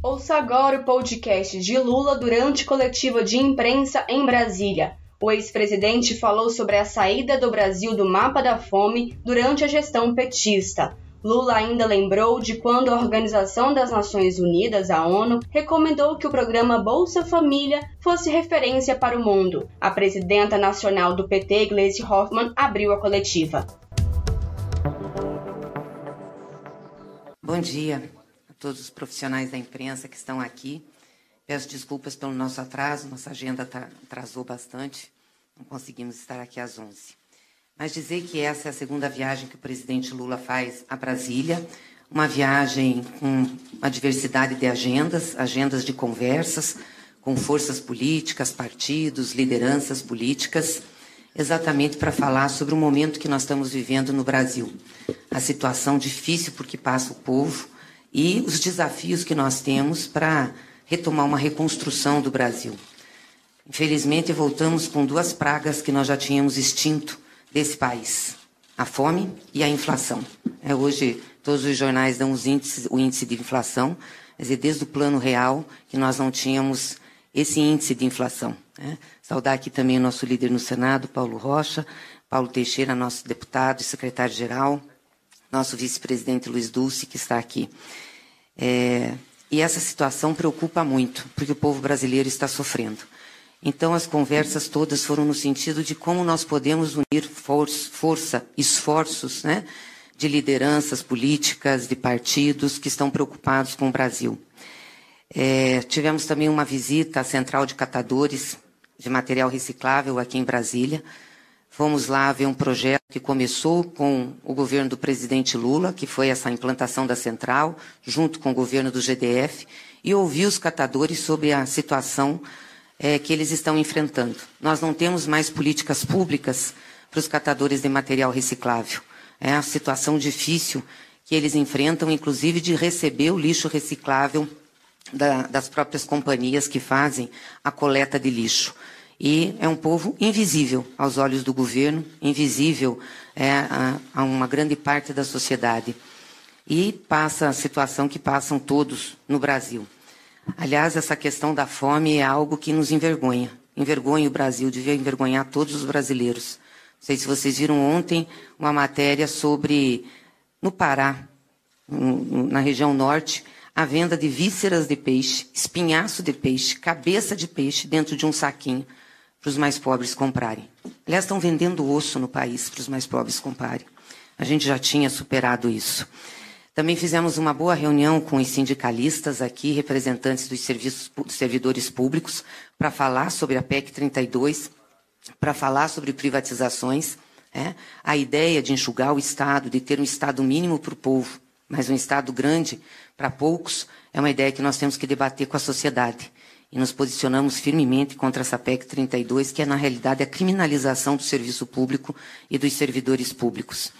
Ouça agora o podcast de Lula durante coletiva de imprensa em Brasília. O ex-presidente falou sobre a saída do Brasil do mapa da fome durante a gestão petista. Lula ainda lembrou de quando a Organização das Nações Unidas, a ONU, recomendou que o programa Bolsa Família fosse referência para o mundo. A presidenta nacional do PT, Gleisi Hoffmann, abriu a coletiva. Bom dia todos os profissionais da imprensa que estão aqui. Peço desculpas pelo nosso atraso, nossa agenda tá, atrasou bastante, não conseguimos estar aqui às 11. Mas dizer que essa é a segunda viagem que o presidente Lula faz a Brasília, uma viagem com uma diversidade de agendas, agendas de conversas com forças políticas, partidos, lideranças políticas, exatamente para falar sobre o momento que nós estamos vivendo no Brasil. A situação difícil por que passa o povo, e os desafios que nós temos para retomar uma reconstrução do Brasil. Infelizmente, voltamos com duas pragas que nós já tínhamos extinto desse país: a fome e a inflação. É, hoje, todos os jornais dão os índices, o índice de inflação, desde o plano real, que nós não tínhamos esse índice de inflação. Né? Saudar aqui também o nosso líder no Senado, Paulo Rocha, Paulo Teixeira, nosso deputado e secretário-geral, nosso vice-presidente Luiz Dulce, que está aqui. É, e essa situação preocupa muito, porque o povo brasileiro está sofrendo. Então, as conversas todas foram no sentido de como nós podemos unir for força, esforços né, de lideranças políticas, de partidos que estão preocupados com o Brasil. É, tivemos também uma visita à Central de Catadores de Material Reciclável aqui em Brasília. Fomos lá ver um projeto que começou com o governo do presidente Lula, que foi essa implantação da central, junto com o governo do GDF, e ouvir os catadores sobre a situação é, que eles estão enfrentando. Nós não temos mais políticas públicas para os catadores de material reciclável. É a situação difícil que eles enfrentam, inclusive de receber o lixo reciclável da, das próprias companhias que fazem a coleta de lixo e é um povo invisível aos olhos do governo, invisível é, a, a, uma grande parte da sociedade. E passa a situação que passam todos no Brasil. Aliás, essa questão da fome é algo que nos envergonha. Envergonha o Brasil, devia envergonhar todos os brasileiros. Não sei se vocês viram ontem uma matéria sobre, no Pará, na região norte, a venda de vísceras de peixe, espinhaço de peixe, cabeça de peixe dentro de um saquinho para os mais pobres comprarem. Aliás, estão vendendo osso no país para os mais pobres comprarem. A gente já tinha superado isso. Também fizemos uma boa reunião com os sindicalistas aqui, representantes dos, serviços, dos servidores públicos, para falar sobre a PEC 32, para falar sobre privatizações. É? A ideia de enxugar o Estado, de ter um Estado mínimo para o povo, mas um Estado grande para poucos, é uma ideia que nós temos que debater com a sociedade e nos posicionamos firmemente contra essa PEC 32, que é, na realidade, a criminalização do serviço público e dos servidores públicos.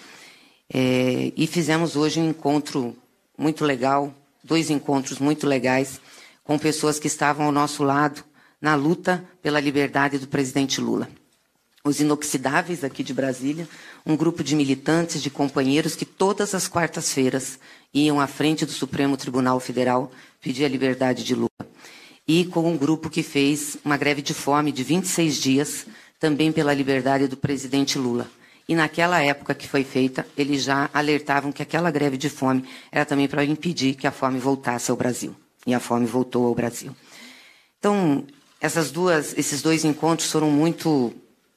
É, e fizemos hoje um encontro muito legal, dois encontros muito legais, com pessoas que estavam ao nosso lado na luta pela liberdade do presidente Lula. Os inoxidáveis aqui de Brasília, um grupo de militantes, de companheiros que todas as quartas-feiras iam à frente do Supremo Tribunal Federal pedir a liberdade de Lula e com um grupo que fez uma greve de fome de 26 dias, também pela liberdade do presidente Lula. E naquela época que foi feita, eles já alertavam que aquela greve de fome era também para impedir que a fome voltasse ao Brasil. E a fome voltou ao Brasil. Então, essas duas, esses dois encontros foram muito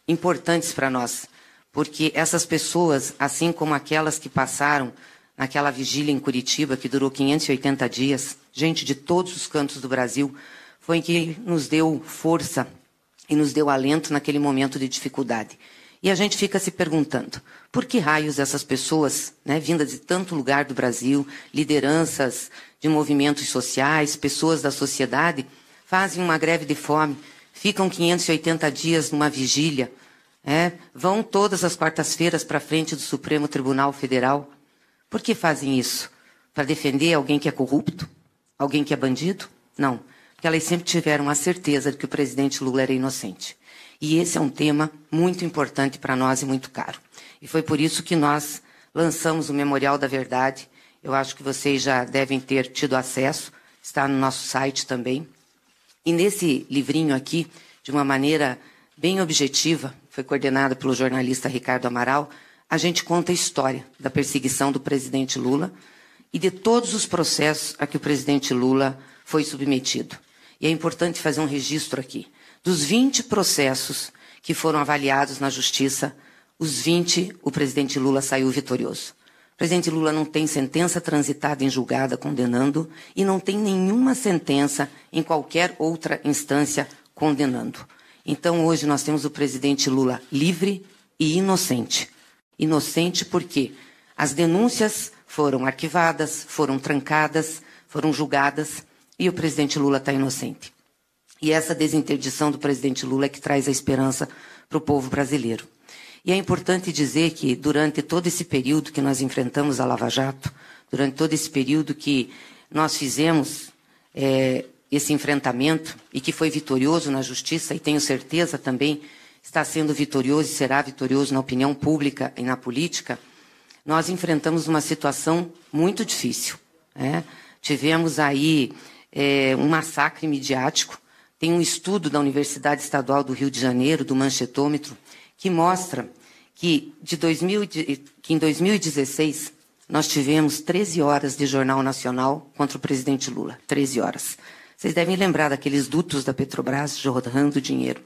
importantes para nós, porque essas pessoas, assim como aquelas que passaram naquela vigília em Curitiba, que durou 580 dias, gente de todos os cantos do Brasil, foi que nos deu força e nos deu alento naquele momento de dificuldade. E a gente fica se perguntando, por que raios essas pessoas, né, vindas de tanto lugar do Brasil, lideranças de movimentos sociais, pessoas da sociedade, fazem uma greve de fome, ficam 580 dias numa vigília, é, vão todas as quartas-feiras para frente do Supremo Tribunal Federal. Por que fazem isso? Para defender alguém que é corrupto? Alguém que é bandido? Não que elas sempre tiveram a certeza de que o presidente Lula era inocente. E esse é um tema muito importante para nós e muito caro. E foi por isso que nós lançamos o Memorial da Verdade. Eu acho que vocês já devem ter tido acesso. está no nosso site também. E nesse livrinho aqui, de uma maneira bem objetiva, foi coordenada pelo jornalista Ricardo Amaral, a gente conta a história da perseguição do presidente Lula e de todos os processos a que o presidente Lula foi submetido. E é importante fazer um registro aqui. Dos 20 processos que foram avaliados na justiça, os 20 o presidente Lula saiu vitorioso. O presidente Lula não tem sentença transitada em julgada condenando e não tem nenhuma sentença em qualquer outra instância condenando. Então hoje nós temos o presidente Lula livre e inocente. Inocente porque as denúncias foram arquivadas, foram trancadas, foram julgadas e o presidente Lula está inocente. E essa desinterdição do presidente Lula é que traz a esperança para o povo brasileiro. E é importante dizer que durante todo esse período que nós enfrentamos a Lava Jato, durante todo esse período que nós fizemos é, esse enfrentamento e que foi vitorioso na justiça, e tenho certeza também está sendo vitorioso e será vitorioso na opinião pública e na política, nós enfrentamos uma situação muito difícil. Né? Tivemos aí é, um massacre midiático. Tem um estudo da Universidade Estadual do Rio de Janeiro, do Manchetômetro, que mostra que, de 2000, que em 2016 nós tivemos 13 horas de Jornal Nacional contra o presidente Lula. 13 horas. Vocês devem lembrar daqueles dutos da Petrobras jorrando dinheiro.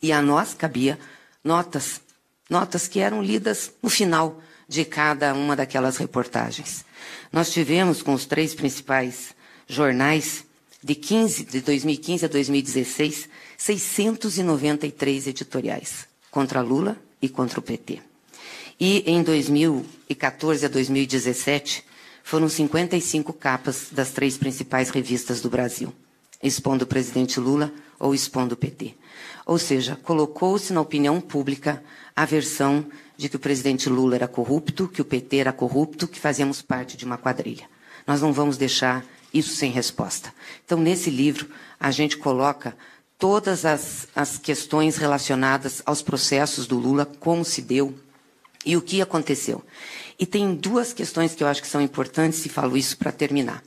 E a nós cabia notas, notas que eram lidas no final de cada uma daquelas reportagens. Nós tivemos com os três principais jornais de, 15, de 2015 a 2016 693 editoriais contra Lula e contra o PT. E em 2014 a 2017 foram 55 capas das três principais revistas do Brasil, expondo o presidente Lula ou expondo o PT. Ou seja, colocou-se na opinião pública a versão de que o presidente Lula era corrupto, que o PT era corrupto, que fazíamos parte de uma quadrilha. Nós não vamos deixar isso sem resposta. Então, nesse livro, a gente coloca todas as, as questões relacionadas aos processos do Lula, como se deu e o que aconteceu. E tem duas questões que eu acho que são importantes e falo isso para terminar.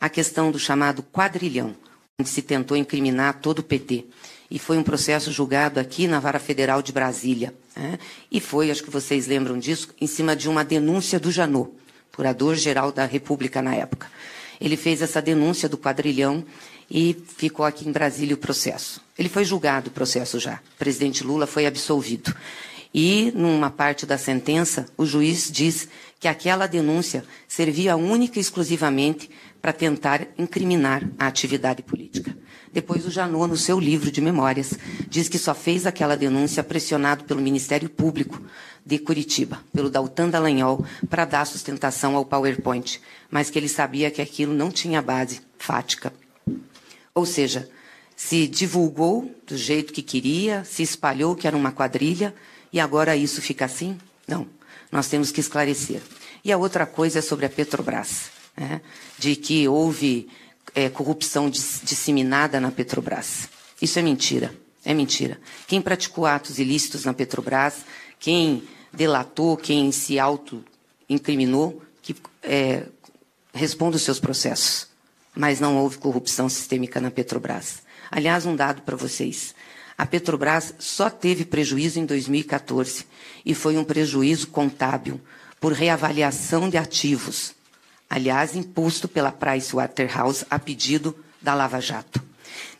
A questão do chamado quadrilhão, onde se tentou incriminar todo o PT. E foi um processo julgado aqui na Vara Federal de Brasília. Né? E foi, acho que vocês lembram disso, em cima de uma denúncia do Janot, procurador-geral da República na época. Ele fez essa denúncia do quadrilhão e ficou aqui em Brasília o processo. Ele foi julgado o processo já. O presidente Lula foi absolvido. E, numa parte da sentença, o juiz diz que aquela denúncia servia única e exclusivamente para tentar incriminar a atividade política. Depois, o Janot, no seu livro de memórias, diz que só fez aquela denúncia pressionado pelo Ministério Público de Curitiba, pelo Daltan Dallagnol, para dar sustentação ao PowerPoint, mas que ele sabia que aquilo não tinha base fática. Ou seja, se divulgou do jeito que queria, se espalhou que era uma quadrilha, e agora isso fica assim? Não. Nós temos que esclarecer. E a outra coisa é sobre a Petrobras, né? de que houve é, corrupção disseminada na Petrobras. Isso é mentira. É mentira. Quem praticou atos ilícitos na Petrobras, quem delatou, quem se auto-incriminou, que é, responda os seus processos. Mas não houve corrupção sistêmica na Petrobras. Aliás, um dado para vocês. A Petrobras só teve prejuízo em 2014 e foi um prejuízo contábil por reavaliação de ativos, aliás, imposto pela Pricewaterhouse a pedido da Lava Jato.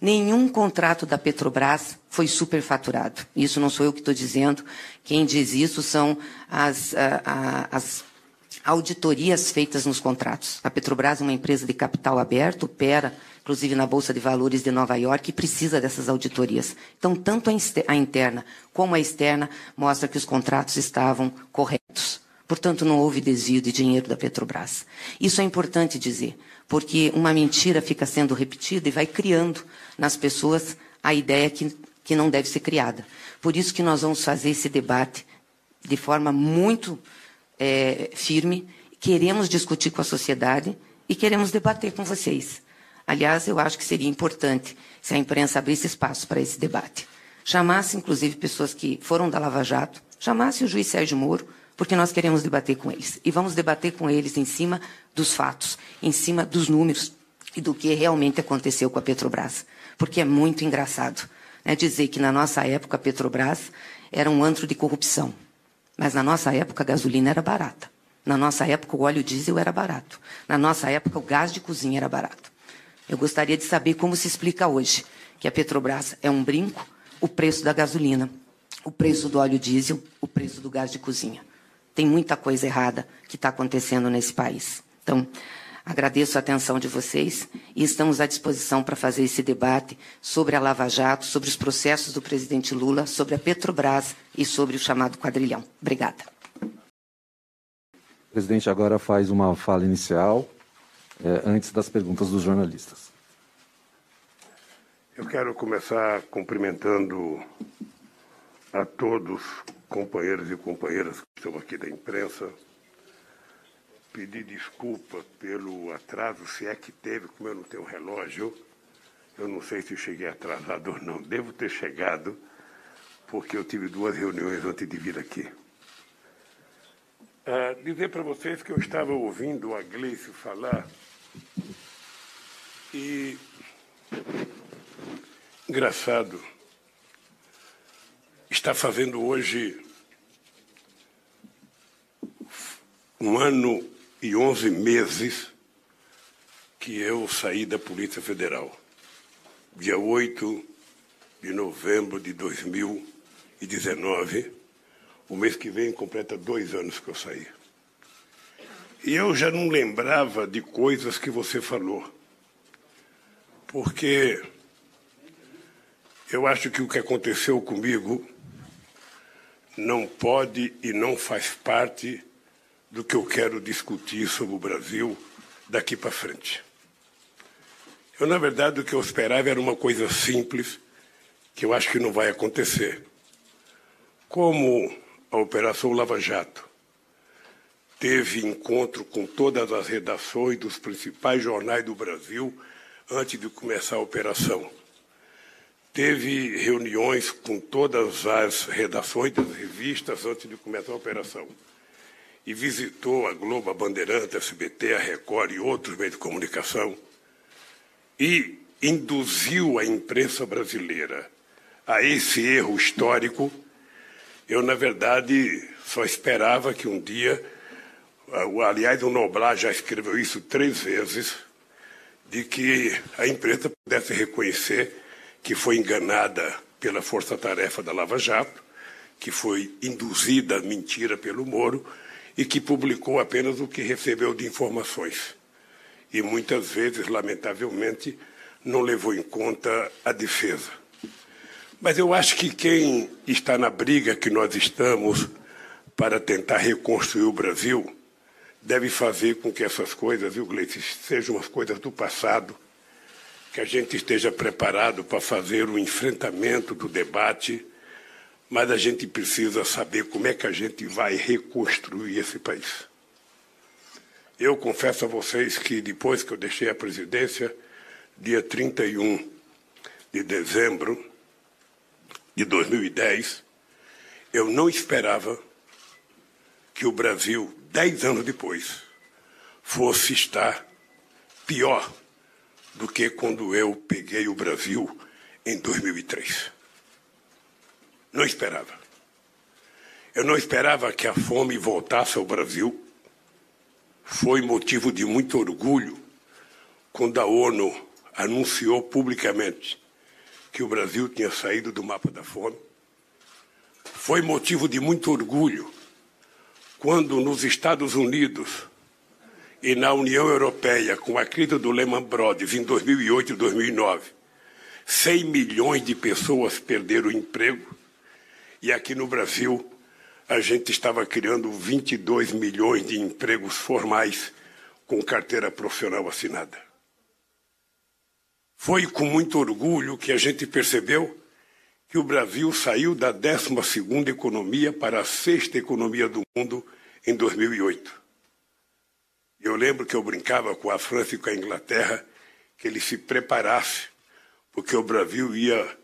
Nenhum contrato da Petrobras foi superfaturado. Isso não sou eu que estou dizendo. Quem diz isso são as, a, a, as auditorias feitas nos contratos. A Petrobras é uma empresa de capital aberto, opera inclusive na Bolsa de Valores de Nova York, e precisa dessas auditorias. Então, tanto a interna como a externa mostra que os contratos estavam corretos. Portanto, não houve desvio de dinheiro da Petrobras. Isso é importante dizer, porque uma mentira fica sendo repetida e vai criando nas pessoas a ideia que, que não deve ser criada. Por isso que nós vamos fazer esse debate de forma muito é, firme, queremos discutir com a sociedade e queremos debater com vocês. Aliás, eu acho que seria importante se a imprensa abrisse espaço para esse debate. Chamasse, inclusive, pessoas que foram da Lava Jato, chamasse o juiz Sérgio Moro, porque nós queremos debater com eles. E vamos debater com eles em cima dos fatos, em cima dos números e do que realmente aconteceu com a Petrobras. Porque é muito engraçado né, dizer que na nossa época a Petrobras era um antro de corrupção. Mas na nossa época a gasolina era barata. Na nossa época o óleo diesel era barato. Na nossa época o gás de cozinha era barato. Eu gostaria de saber como se explica hoje que a Petrobras é um brinco, o preço da gasolina, o preço do óleo diesel, o preço do gás de cozinha. Tem muita coisa errada que está acontecendo nesse país. Então, Agradeço a atenção de vocês e estamos à disposição para fazer esse debate sobre a Lava Jato, sobre os processos do presidente Lula, sobre a Petrobras e sobre o chamado quadrilhão. Obrigada. O presidente agora faz uma fala inicial, é, antes das perguntas dos jornalistas. Eu quero começar cumprimentando a todos, companheiros e companheiras que estão aqui da imprensa, pedir desculpa pelo atraso, se é que teve, como eu não tenho relógio. Eu não sei se cheguei atrasado ou não. Devo ter chegado, porque eu tive duas reuniões antes de vir aqui. Uh, dizer para vocês que eu estava ouvindo a Gleice falar e. Engraçado, está fazendo hoje um ano e 11 meses que eu saí da Polícia Federal. Dia 8 de novembro de 2019, o mês que vem completa dois anos que eu saí. E eu já não lembrava de coisas que você falou, porque eu acho que o que aconteceu comigo não pode e não faz parte do que eu quero discutir sobre o Brasil daqui para frente. Eu, na verdade, o que eu esperava era uma coisa simples, que eu acho que não vai acontecer. Como a Operação Lava Jato teve encontro com todas as redações dos principais jornais do Brasil antes de começar a operação. Teve reuniões com todas as redações das revistas antes de começar a operação. E visitou a Globo, a Bandeirante, a SBT, a Record e outros meios de comunicação. E induziu a imprensa brasileira a esse erro histórico, eu, na verdade, só esperava que um dia, aliás, o Noblar já escreveu isso três vezes, de que a imprensa pudesse reconhecer que foi enganada pela força-tarefa da Lava Jato, que foi induzida à mentira pelo Moro, e que publicou apenas o que recebeu de informações. E muitas vezes, lamentavelmente, não levou em conta a defesa. Mas eu acho que quem está na briga que nós estamos para tentar reconstruir o Brasil deve fazer com que essas coisas, viu, Gleice, sejam as coisas do passado, que a gente esteja preparado para fazer o enfrentamento do debate mas a gente precisa saber como é que a gente vai reconstruir esse país. Eu confesso a vocês que depois que eu deixei a presidência, dia 31 de dezembro de 2010, eu não esperava que o Brasil, dez anos depois, fosse estar pior do que quando eu peguei o Brasil em 2003. Não esperava. Eu não esperava que a fome voltasse ao Brasil. Foi motivo de muito orgulho quando a ONU anunciou publicamente que o Brasil tinha saído do mapa da fome. Foi motivo de muito orgulho quando nos Estados Unidos e na União Europeia, com a crise do Lehman Brothers em 2008 e 2009, 100 milhões de pessoas perderam o emprego e aqui no Brasil, a gente estava criando 22 milhões de empregos formais com carteira profissional assinada. Foi com muito orgulho que a gente percebeu que o Brasil saiu da 12 economia para a sexta economia do mundo em 2008. Eu lembro que eu brincava com a França e com a Inglaterra que ele se preparasse, porque o Brasil ia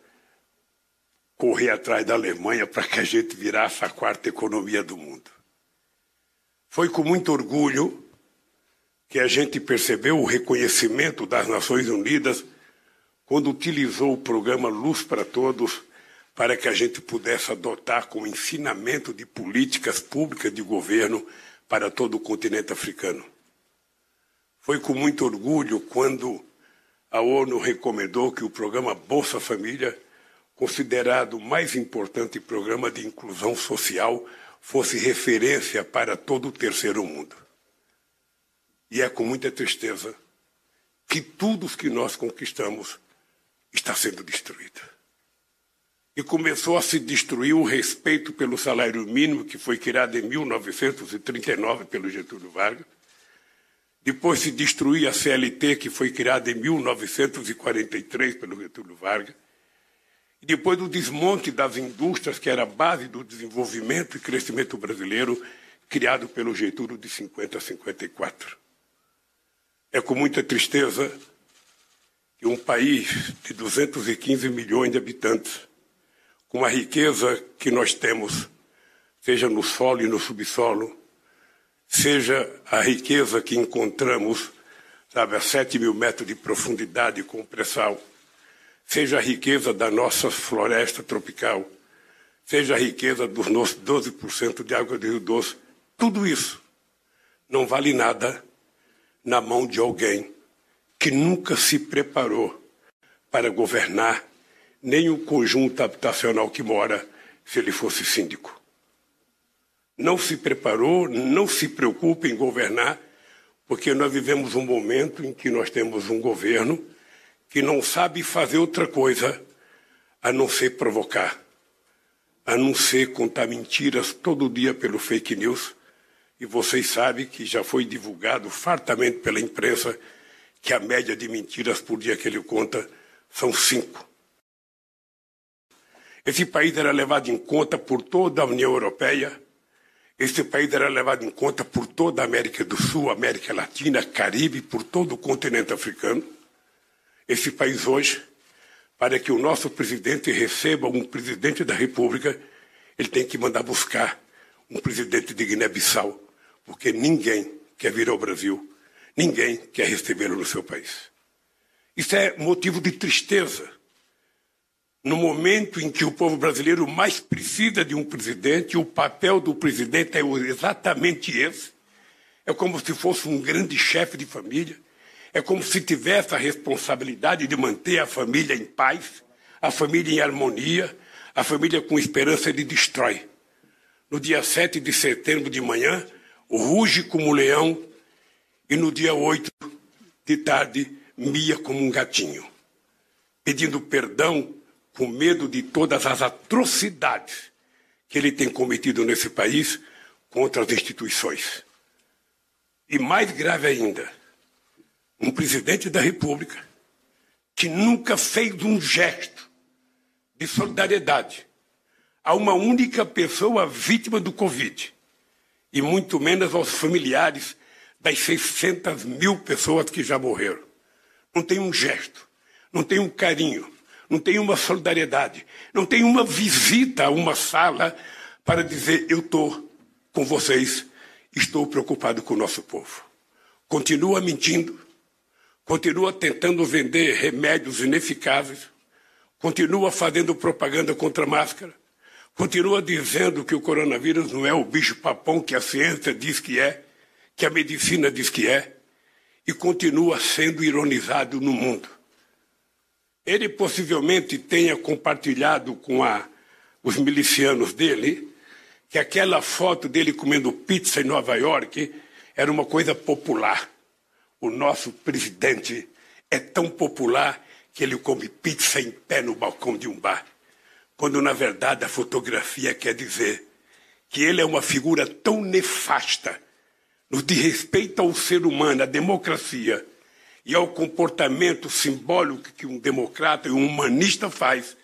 correr atrás da Alemanha para que a gente virasse a quarta economia do mundo. Foi com muito orgulho que a gente percebeu o reconhecimento das Nações Unidas quando utilizou o programa Luz para Todos para que a gente pudesse adotar como ensinamento de políticas públicas de governo para todo o continente africano. Foi com muito orgulho quando a ONU recomendou que o programa Bolsa Família, considerado o mais importante programa de inclusão social, fosse referência para todo o terceiro mundo. E é com muita tristeza que tudo o que nós conquistamos está sendo destruído. E começou a se destruir o respeito pelo salário mínimo, que foi criado em 1939 pelo Getúlio Vargas. Depois se destruiu a CLT, que foi criada em 1943 pelo Getúlio Vargas. E depois do desmonte das indústrias, que era a base do desenvolvimento e crescimento brasileiro, criado pelo Getúlio de 50 a 54. É com muita tristeza que um país de 215 milhões de habitantes, com a riqueza que nós temos, seja no solo e no subsolo, seja a riqueza que encontramos, sabe, a 7 mil metros de profundidade com pré-sal, seja a riqueza da nossa floresta tropical, seja a riqueza dos nossos 12% de água de Rio Doce, tudo isso não vale nada na mão de alguém que nunca se preparou para governar nem o conjunto habitacional que mora se ele fosse síndico. Não se preparou, não se preocupa em governar, porque nós vivemos um momento em que nós temos um governo que não sabe fazer outra coisa a não ser provocar, a não ser contar mentiras todo dia pelo fake news. E vocês sabem que já foi divulgado fartamente pela imprensa que a média de mentiras por dia que ele conta são cinco. Esse país era levado em conta por toda a União Europeia, esse país era levado em conta por toda a América do Sul, América Latina, Caribe, por todo o continente africano. Esse país hoje, para que o nosso presidente receba um presidente da República, ele tem que mandar buscar um presidente de Guiné-Bissau, porque ninguém quer vir ao Brasil Ninguém quer recebê-lo no seu país. Isso é motivo de tristeza. No momento em que o povo brasileiro mais precisa de um presidente, o papel do presidente é exatamente esse. É como se fosse um grande chefe de família. É como se tivesse a responsabilidade de manter a família em paz, a família em harmonia, a família com esperança ele destrói. No dia 7 de setembro de manhã, ruge como um leão e no dia 8 de tarde mia como um gatinho, pedindo perdão com medo de todas as atrocidades que ele tem cometido nesse país contra as instituições. E mais grave ainda, um presidente da República que nunca fez um gesto de solidariedade a uma única pessoa vítima do Covid, e muito menos aos familiares das 600 mil pessoas que já morreram. Não tem um gesto, não tem um carinho, não tem uma solidariedade, não tem uma visita a uma sala para dizer: eu estou com vocês, estou preocupado com o nosso povo. Continua mentindo, continua tentando vender remédios ineficazes, continua fazendo propaganda contra a máscara, continua dizendo que o coronavírus não é o bicho-papão que a ciência diz que é que a medicina diz que é, e continua sendo ironizado no mundo. Ele possivelmente tenha compartilhado com a, os milicianos dele que aquela foto dele comendo pizza em Nova York era uma coisa popular. O nosso presidente é tão popular que ele come pizza em pé no balcão de um bar, quando na verdade a fotografia quer dizer que ele é uma figura tão nefasta no de respeito ao ser humano, à democracia e ao comportamento simbólico que um democrata e um humanista faz,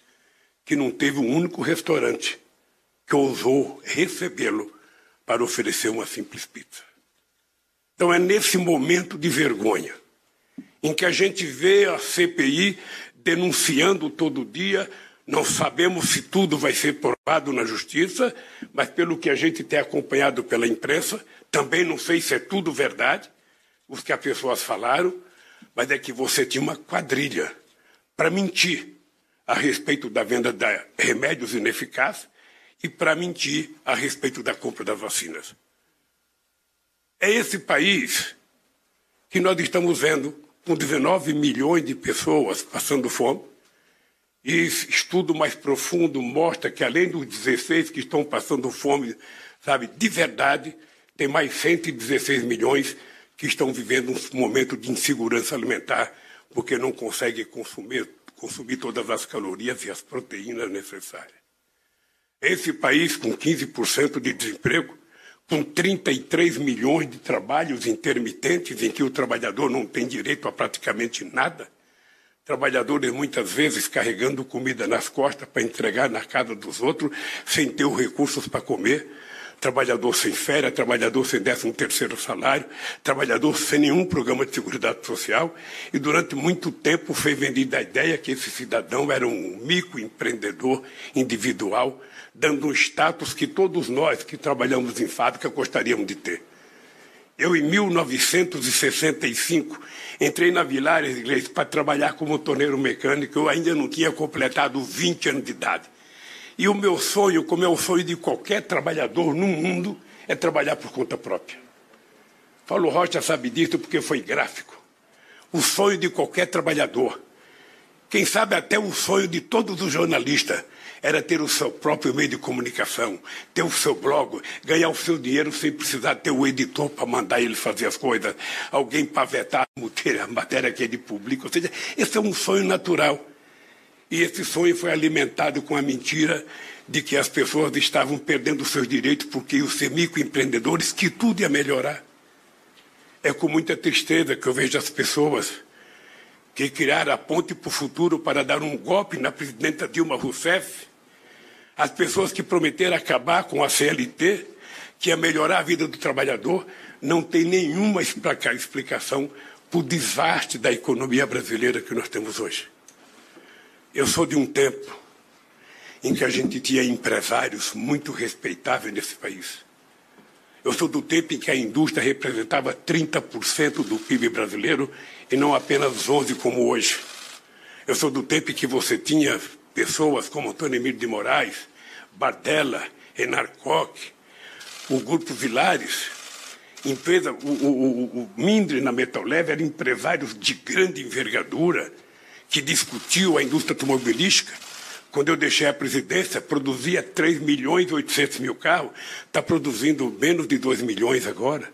que não teve um único restaurante que ousou recebê-lo para oferecer uma simples pizza. Então é nesse momento de vergonha em que a gente vê a CPI denunciando todo dia não sabemos se tudo vai ser provado na justiça, mas pelo que a gente tem acompanhado pela imprensa, também não sei se é tudo verdade, os que as pessoas falaram, mas é que você tinha uma quadrilha para mentir a respeito da venda de remédios ineficazes e para mentir a respeito da compra das vacinas. É esse país que nós estamos vendo com 19 milhões de pessoas passando fome. E estudo mais profundo mostra que além dos 16 que estão passando fome, sabe, de verdade, tem mais 116 milhões que estão vivendo um momento de insegurança alimentar porque não conseguem consumir, consumir todas as calorias e as proteínas necessárias. Esse país com 15% de desemprego, com 33 milhões de trabalhos intermitentes em que o trabalhador não tem direito a praticamente nada, trabalhadores muitas vezes carregando comida nas costas para entregar na casa dos outros, sem ter os recursos para comer, trabalhador sem férias, trabalhador sem décimo terceiro salário, trabalhador sem nenhum programa de seguridade social, e durante muito tempo foi vendida a ideia que esse cidadão era um microempreendedor individual, dando um status que todos nós que trabalhamos em fábrica gostaríamos de ter. Eu, em 1965, entrei na Vilares Iglesias para trabalhar como torneiro mecânico. Eu ainda não tinha completado 20 anos de idade. E o meu sonho, como é o sonho de qualquer trabalhador no mundo, é trabalhar por conta própria. Paulo Rocha sabe disso porque foi gráfico. O sonho de qualquer trabalhador, quem sabe até o sonho de todos os jornalistas, era ter o seu próprio meio de comunicação, ter o seu blog, ganhar o seu dinheiro sem precisar ter o editor para mandar ele fazer as coisas, alguém para vetar a matéria que ele publica. Ou seja, esse é um sonho natural. E esse sonho foi alimentado com a mentira de que as pessoas estavam perdendo seus direitos porque os microempreendedores, que tudo ia melhorar. É com muita tristeza que eu vejo as pessoas que criaram a ponte para o futuro para dar um golpe na presidenta Dilma Rousseff, as pessoas que prometeram acabar com a CLT, que ia melhorar a vida do trabalhador, não tem nenhuma explicação para o desastre da economia brasileira que nós temos hoje. Eu sou de um tempo em que a gente tinha empresários muito respeitáveis nesse país. Eu sou do tempo em que a indústria representava 30% do PIB brasileiro e não apenas 11% como hoje. Eu sou do tempo em que você tinha pessoas como Antônio Emílio de Moraes, Bardella, Koch, o Grupo Vilares, empresa, o, o, o Mindre na Metal Leve eram empresários de grande envergadura que discutiu a indústria automobilística. Quando eu deixei a presidência, produzia 3 milhões e 800 mil carros, está produzindo menos de 2 milhões agora.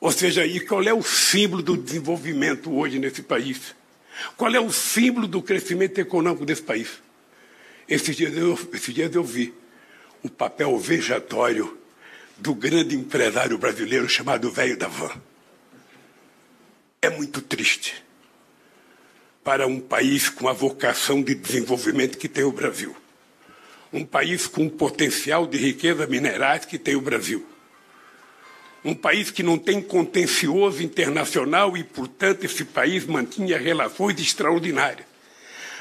Ou seja, e qual é o símbolo do desenvolvimento hoje nesse país? Qual é o símbolo do crescimento econômico desse país? Esses dias eu, esses dias eu vi o papel vejatório do grande empresário brasileiro chamado Velho da Van. É muito triste para um país com a vocação de desenvolvimento que tem o Brasil. Um país com o potencial de riqueza minerais que tem o Brasil um país que não tem contencioso internacional e, portanto, esse país mantinha relações extraordinárias.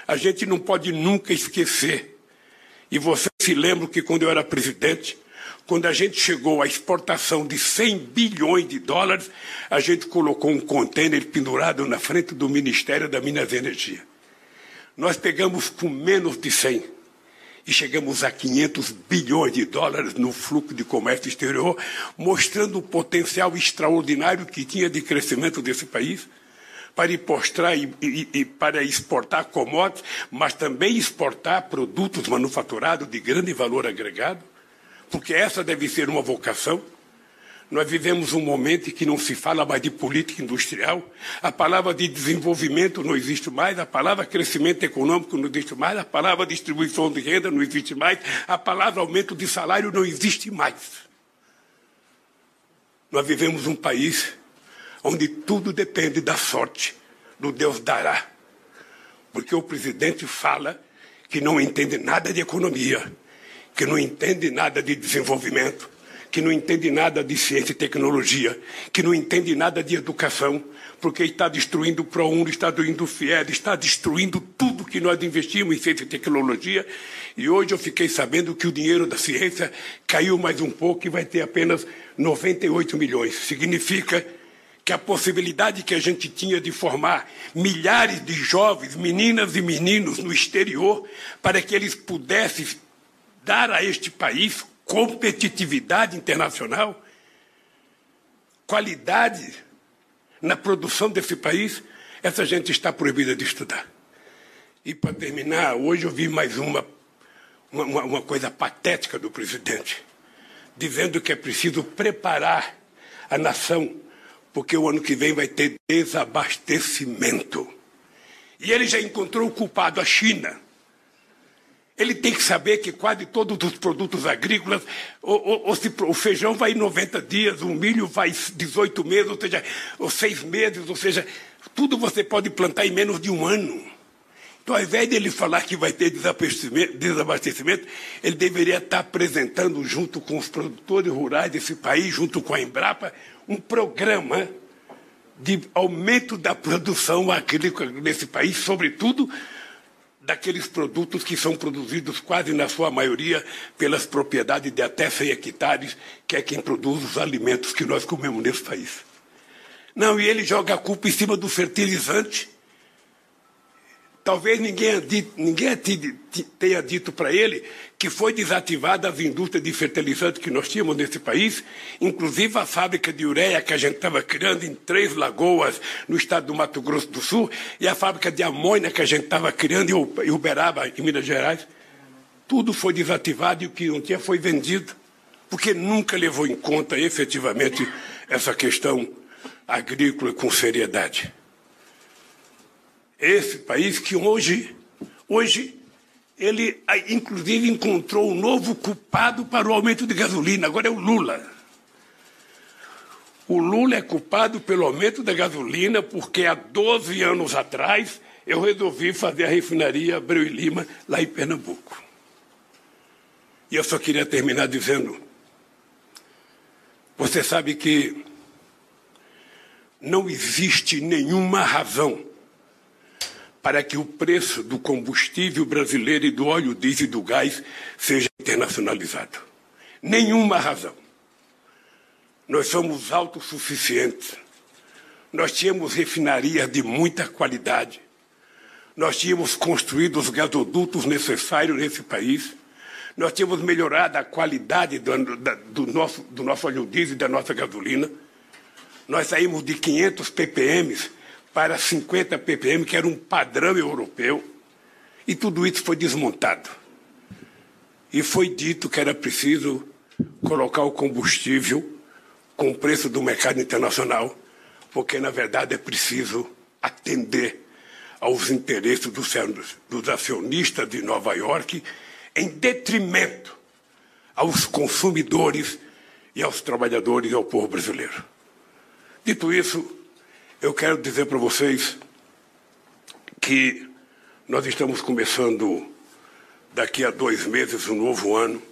A gente não pode nunca esquecer. E você se lembra que quando eu era presidente, quando a gente chegou à exportação de 100 bilhões de dólares, a gente colocou um contêiner pendurado na frente do Ministério da Minas e Energia. Nós pegamos com menos de 100 e chegamos a 500 bilhões de dólares no fluxo de comércio exterior, mostrando o potencial extraordinário que tinha de crescimento desse país para exportar, e, e, e para exportar commodities, mas também exportar produtos manufaturados de grande valor agregado, porque essa deve ser uma vocação. Nós vivemos um momento em que não se fala mais de política industrial, a palavra de desenvolvimento não existe mais, a palavra crescimento econômico não existe mais, a palavra distribuição de renda não existe mais, a palavra aumento de salário não existe mais. Nós vivemos um país onde tudo depende da sorte, do Deus dará. Porque o presidente fala que não entende nada de economia, que não entende nada de desenvolvimento, que não entende nada de ciência e tecnologia, que não entende nada de educação, porque está destruindo o ProUni, está destruindo o FIED, está destruindo tudo que nós investimos em ciência e tecnologia. E hoje eu fiquei sabendo que o dinheiro da ciência caiu mais um pouco e vai ter apenas 98 milhões. Significa que a possibilidade que a gente tinha de formar milhares de jovens, meninas e meninos no exterior, para que eles pudessem dar a este país competitividade internacional, qualidade na produção desse país, essa gente está proibida de estudar. E para terminar, hoje eu vi mais uma, uma, uma coisa patética do presidente, dizendo que é preciso preparar a nação porque o ano que vem vai ter desabastecimento. E ele já encontrou o culpado, a China. Ele tem que saber que quase todos os produtos agrícolas, ou, ou, se, o feijão vai em 90 dias, o milho vai 18 meses, ou seja, ou 6 meses, ou seja, tudo você pode plantar em menos de um ano. Então, ao invés de ele falar que vai ter desabastecimento, ele deveria estar apresentando, junto com os produtores rurais desse país, junto com a Embrapa, um programa de aumento da produção agrícola nesse país, sobretudo daqueles produtos que são produzidos quase na sua maioria pelas propriedades de até 100 hectares, que é quem produz os alimentos que nós comemos nesse país. Não, e ele joga a culpa em cima do fertilizante, Talvez ninguém, ninguém tenha dito para ele que foi desativada as indústrias de fertilizantes que nós tínhamos nesse país, inclusive a fábrica de ureia que a gente estava criando em Três Lagoas, no estado do Mato Grosso do Sul, e a fábrica de amônia que a gente estava criando em Uberaba, em Minas Gerais. Tudo foi desativado e o que não tinha foi vendido, porque nunca levou em conta efetivamente essa questão agrícola com seriedade. Esse país que hoje, hoje, ele inclusive encontrou um novo culpado para o aumento de gasolina, agora é o Lula. O Lula é culpado pelo aumento da gasolina porque há 12 anos atrás eu resolvi fazer a refinaria Abreu e Lima lá em Pernambuco. E eu só queria terminar dizendo: você sabe que não existe nenhuma razão para que o preço do combustível brasileiro e do óleo diesel e do gás seja internacionalizado. Nenhuma razão. Nós somos autossuficientes. Nós tínhamos refinarias de muita qualidade. Nós tínhamos construído os gasodutos necessários nesse país. Nós tínhamos melhorado a qualidade do, do, nosso, do nosso óleo diesel e da nossa gasolina. Nós saímos de 500 ppm para 50 ppm, que era um padrão europeu, e tudo isso foi desmontado. E foi dito que era preciso colocar o combustível com o preço do mercado internacional, porque, na verdade, é preciso atender aos interesses dos, acionistas de Nova York, em detrimento aos consumidores e aos trabalhadores e ao povo brasileiro. Dito isso, eu quero dizer para vocês que nós estamos começando daqui a dois meses um novo ano,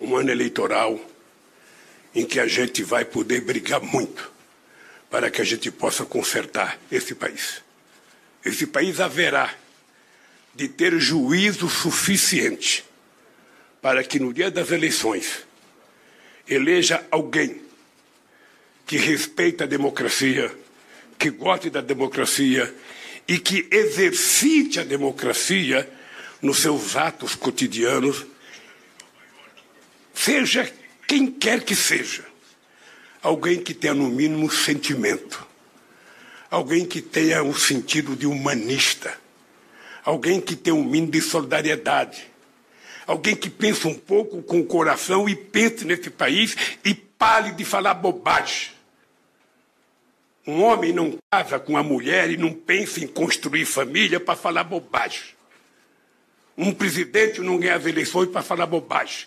um ano eleitoral, em que a gente vai poder brigar muito para que a gente possa consertar esse país. Esse país haverá de ter juízo suficiente para que no dia das eleições eleja alguém que respeita a democracia que goste da democracia e que exercite a democracia nos seus atos cotidianos, seja quem quer que seja, alguém que tenha no mínimo sentimento, alguém que tenha um sentido de humanista, alguém que tenha um mínimo de solidariedade, alguém que pense um pouco com o coração e pense nesse país e pare de falar bobagem. Um homem não casa com a mulher e não pensa em construir família para falar bobagem. Um presidente não ganha as eleições para falar bobagem.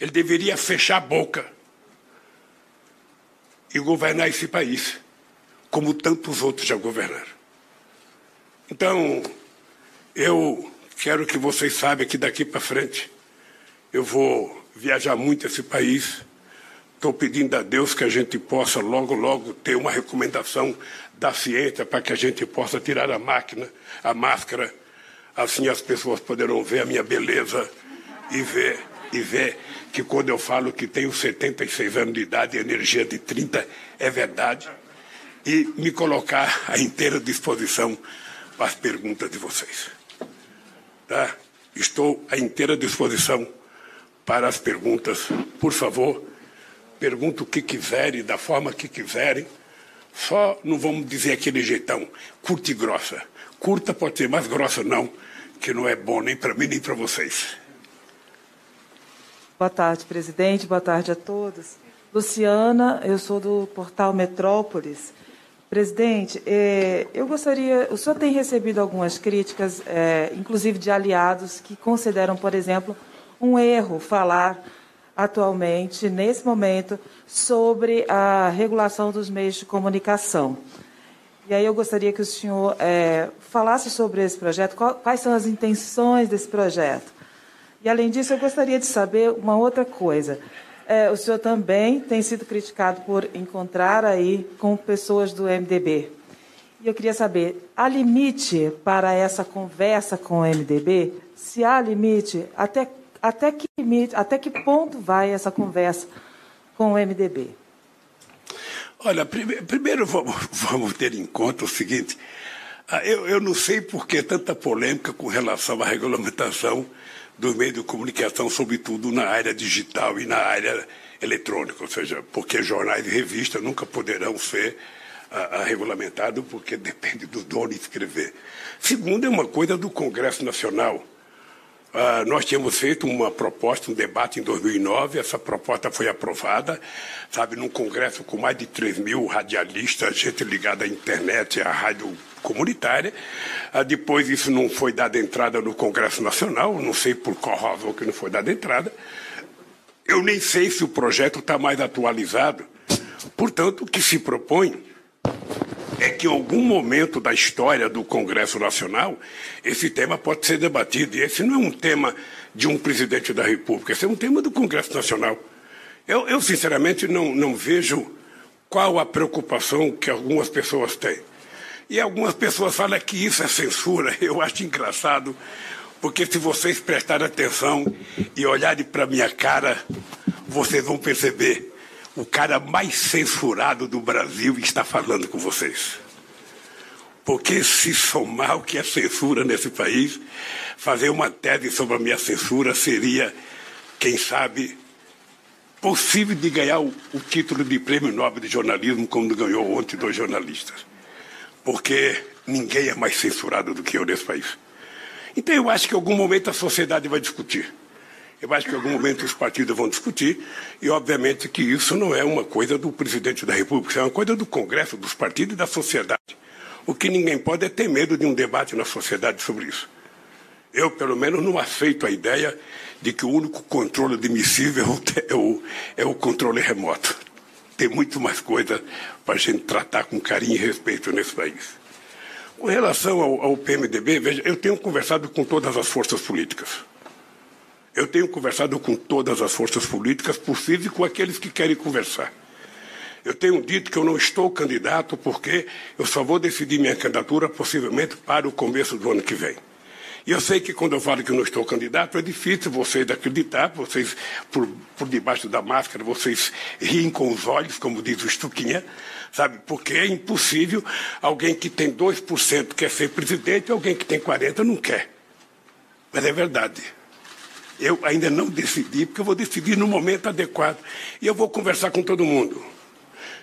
Ele deveria fechar a boca e governar esse país, como tantos outros já governaram. Então, eu quero que vocês saibam que daqui para frente eu vou viajar muito esse país Estou pedindo a Deus que a gente possa logo, logo ter uma recomendação da ciência para que a gente possa tirar a máquina, a máscara. Assim as pessoas poderão ver a minha beleza e ver, e ver que quando eu falo que tenho 76 anos de idade e energia de 30, é verdade. e me colocar à inteira disposição para as perguntas de vocês. Tá? Estou à inteira disposição para as perguntas. Por favor, pergunta o que quiserem, da forma que quiserem. Só não vamos dizer aquele jeitão, curta e grossa. Curta pode ser, mais grossa não, que não é bom nem para mim nem para vocês. Boa tarde, presidente. Boa tarde a todos. Luciana, eu sou do portal Metrópolis. Presidente, eh, eu gostaria. O senhor tem recebido algumas críticas, eh, inclusive de aliados, que consideram, por exemplo, um erro falar atualmente, nesse momento, sobre a regulação dos meios de comunicação. E aí eu gostaria que o senhor eh, falasse sobre esse projeto, quais são as intenções desse projeto. E, além disso, eu gostaria de saber uma outra coisa. É, o senhor também tem sido criticado por encontrar aí com pessoas do MDB. E eu queria saber, há limite para essa conversa com o MDB? Se há limite, até, até, que, limite, até que ponto vai essa conversa com o MDB? Olha, primeiro, primeiro vamos, vamos, ter em conta o seguinte: ah, eu, eu não sei por que tanta polêmica com relação à regulamentação do meio de comunicação, sobretudo na área digital e na área eletrônica, ou seja, porque jornais e revistas nunca poderão ser a, a regulamentado porque depende do dono escrever. Segundo, é uma coisa do Congresso Nacional. Uh, nós tínhamos feito uma proposta, um debate em 2009, essa proposta foi aprovada, sabe, num congresso com mais de 3 mil radialistas, gente ligada à internet, à rádio comunitária. Uh, depois isso não foi dado entrada no Congresso Nacional, não sei por qual razão que não foi dada entrada. Eu nem sei se o projeto está mais atualizado. Portanto, o que se propõe é que em algum momento da história do Congresso Nacional esse tema pode ser debatido. E esse não é um tema de um presidente da República, esse é um tema do Congresso Nacional. Eu, eu sinceramente, não, não vejo qual a preocupação que algumas pessoas têm. E algumas pessoas falam que isso é censura. Eu acho engraçado, porque se vocês prestarem atenção e olharem para minha cara, vocês vão perceber o cara mais censurado do Brasil está falando com vocês. Porque se somar o que é censura nesse país, fazer uma tese sobre a minha censura seria, quem sabe, possível de ganhar o, o título de prêmio Nobel de jornalismo, como ganhou ontem dois jornalistas. Porque ninguém é mais censurado do que eu nesse país. Então eu acho que em algum momento a sociedade vai discutir. Eu acho que em algum momento os partidos vão discutir, e obviamente que isso não é uma coisa do presidente da República, isso é uma coisa do Congresso, dos partidos e da sociedade. O que ninguém pode é ter medo de um debate na sociedade sobre isso. Eu, pelo menos, não aceito a ideia de que o único controle admissível é o, é o controle remoto. Tem muito mais coisa para a gente tratar com carinho e respeito nesse país. Com relação ao, ao PMDB, veja, eu tenho conversado com todas as forças políticas. Eu tenho conversado com todas as forças políticas possíveis e com aqueles que querem conversar. Eu tenho dito que eu não estou candidato porque eu só vou decidir minha candidatura possivelmente para o começo do ano que vem. E eu sei que quando eu falo que eu não estou candidato, é difícil vocês acreditar, vocês, por, por debaixo da máscara, vocês riem com os olhos, como diz o Stuquinha, sabe? Porque é impossível alguém que tem 2% quer ser presidente e alguém que tem 40% não quer. Mas é verdade. Eu ainda não decidi, porque eu vou decidir no momento adequado. E eu vou conversar com todo mundo.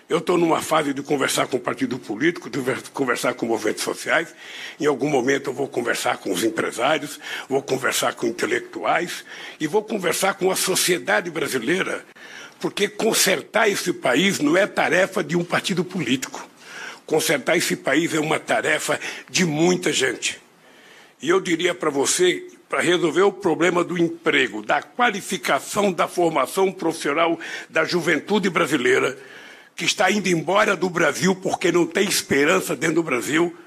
Eu estou numa fase de conversar com o partido político, de conversar com movimentos sociais. Em algum momento eu vou conversar com os empresários, vou conversar com intelectuais e vou conversar com a sociedade brasileira, porque consertar esse país não é tarefa de um partido político. Consertar esse país é uma tarefa de muita gente. E eu diria para você para resolver o problema do emprego, da qualificação, da formação profissional da juventude brasileira, que está indo embora do Brasil porque não tem esperança dentro do Brasil,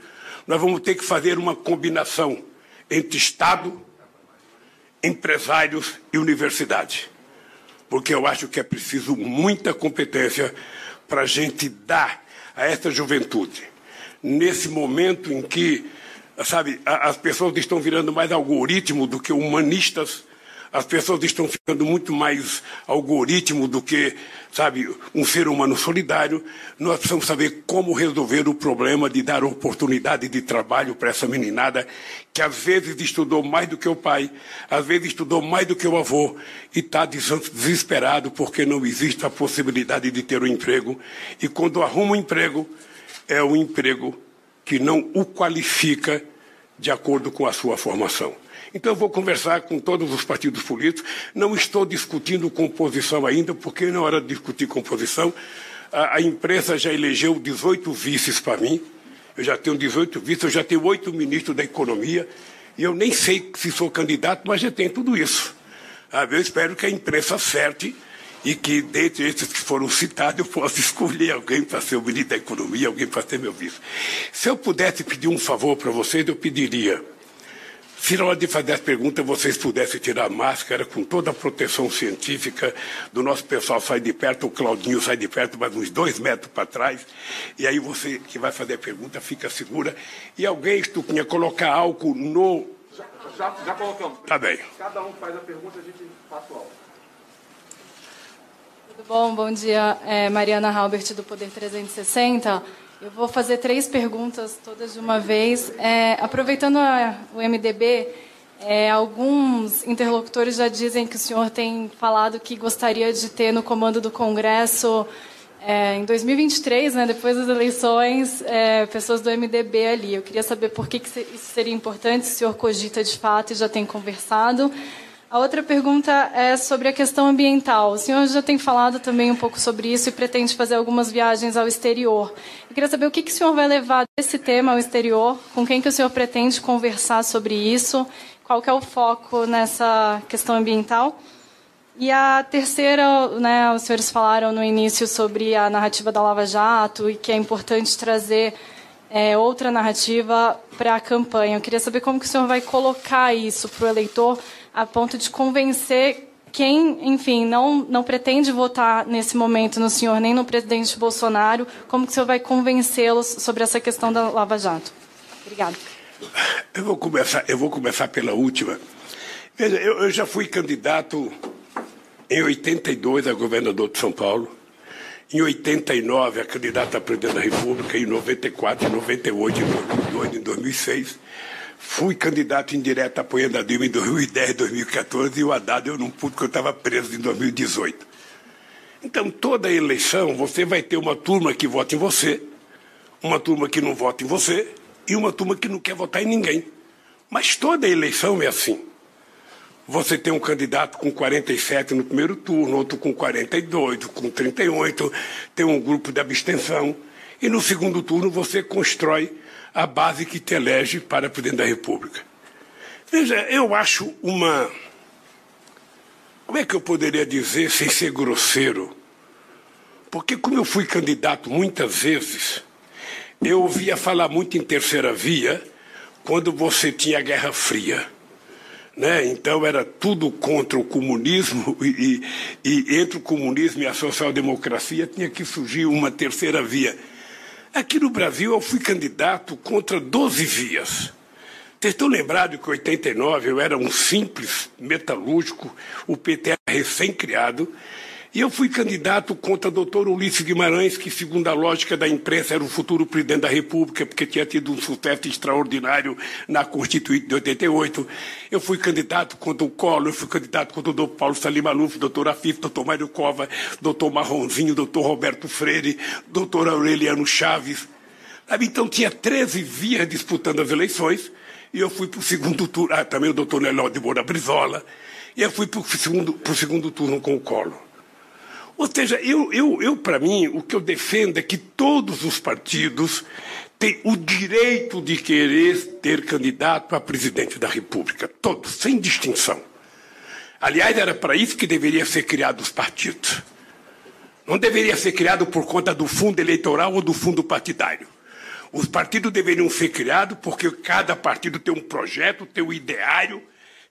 nós vamos ter que fazer uma combinação entre Estado, empresários e universidade. Porque eu acho que é preciso muita competência para a gente dar a essa juventude, nesse momento em que sabe, as pessoas estão virando mais algoritmo do que humanistas, As pessoas estão ficando muito mais algoritmo do que, sabe, um ser humano solidário. Nós precisamos saber como resolver o problema de dar oportunidade de trabalho para essa meninada que às vezes estudou mais do que o pai, às vezes estudou mais do que o avô e está desesperado porque não existe a possibilidade de ter um emprego. E quando arruma um emprego, é um emprego que não o qualifica de acordo com a sua formação. Então, eu vou conversar com todos os partidos políticos. Não estou discutindo composição ainda, porque na hora de discutir composição, a, a imprensa já elegeu 18 vices para mim. Eu já tenho 18 vices, eu já tenho oito ministros da Economia. E eu nem sei se sou candidato, mas já tenho tudo isso. Ah, eu espero que a imprensa acerte e que, dentre esses que foram citados, eu possa escolher alguém para ser o ministro da Economia, alguém para ser meu vice. Se eu pudesse pedir um favor para vocês, eu pediria se na hora de fazer as perguntas vocês pudessem tirar a máscara com toda a proteção científica do nosso pessoal sai de perto, o Claudinho sai de perto, mais uns dois metros para trás, e aí você que vai fazer a pergunta fica segura. E alguém, Estuquinha, colocar álcool no. Já, já, já colocamos. Tá bem. Cada um faz a pergunta, a gente passa o álcool. Tudo bom? Bom dia. É Mariana Halbert, do Poder 360. Eu vou fazer três perguntas, todas de uma vez. É, aproveitando a, o MDB, é, alguns interlocutores já dizem que o senhor tem falado que gostaria de ter no comando do Congresso, é, em 2023, né, depois das eleições, é, pessoas do MDB ali. Eu queria saber por que, que isso seria importante, se o senhor cogita de fato e já tem conversado. A outra pergunta é sobre a questão ambiental. O senhor já tem falado também um pouco sobre isso e pretende fazer algumas viagens ao exterior. Eu queria saber o que, que o senhor vai levar desse tema ao exterior, com quem que o senhor pretende conversar sobre isso, qual que é o foco nessa questão ambiental. E a terceira, né, os senhores falaram no início sobre a narrativa da Lava Jato e que é importante trazer é, outra narrativa para a campanha. Eu queria saber como que o senhor vai colocar isso para o eleitor, a ponto de convencer quem, enfim, não, não pretende votar nesse momento no senhor nem no presidente Bolsonaro, como que o senhor vai convencê-los sobre essa questão da Lava Jato? Obrigada. Eu vou começar, eu vou começar pela última. Veja, eu, eu já fui candidato em 82 a governador de São Paulo, em 89 a candidato a presidente da República, em 94, em 98, em 2002, em 2006. Fui candidato indireto apoiando a Dilma em 2010, 2014 e o Haddad eu não pude porque eu estava preso em 2018. Então, toda eleição você vai ter uma turma que vota em você, uma turma que não vota em você e uma turma que não quer votar em ninguém. Mas toda eleição é assim. Você tem um candidato com 47 no primeiro turno, outro com 42, com 38, tem um grupo de abstenção. E no segundo turno você constrói a base que te elege para presidente da República. Veja, eu acho uma. Como é que eu poderia dizer sem ser grosseiro? Porque, como eu fui candidato muitas vezes, eu ouvia falar muito em terceira via quando você tinha a Guerra Fria. Né? Então era tudo contra o comunismo e, e, e entre o comunismo e a social-democracia tinha que surgir uma terceira via. Aqui no Brasil eu fui candidato contra 12 vias. Vocês estão lembrados que em 89 eu era um simples metalúrgico, o PT recém-criado, e eu fui candidato contra o doutor Ulisses Guimarães, que, segundo a lógica da imprensa, era o futuro presidente da República, porque tinha tido um sucesso extraordinário na Constituinte de 88. Eu fui candidato contra o Collor, eu fui candidato contra o doutor Paulo Salim Maluf, doutor Afif, doutor Mário Cova, doutor Marronzinho, doutor Roberto Freire, doutor Aureliano Chaves. Então tinha 13 vias disputando as eleições, e eu fui para o segundo turno, ah, também o doutor Neló de Moura Brizola, e eu fui para o segundo, segundo turno com o Collor. Ou seja, eu, eu, eu para mim, o que eu defendo é que todos os partidos têm o direito de querer ter candidato a presidente da República. Todos, sem distinção. Aliás, era para isso que deveria ser criado os partidos. Não deveria ser criado por conta do fundo eleitoral ou do fundo partidário. Os partidos deveriam ser criados porque cada partido tem um projeto, tem um ideário,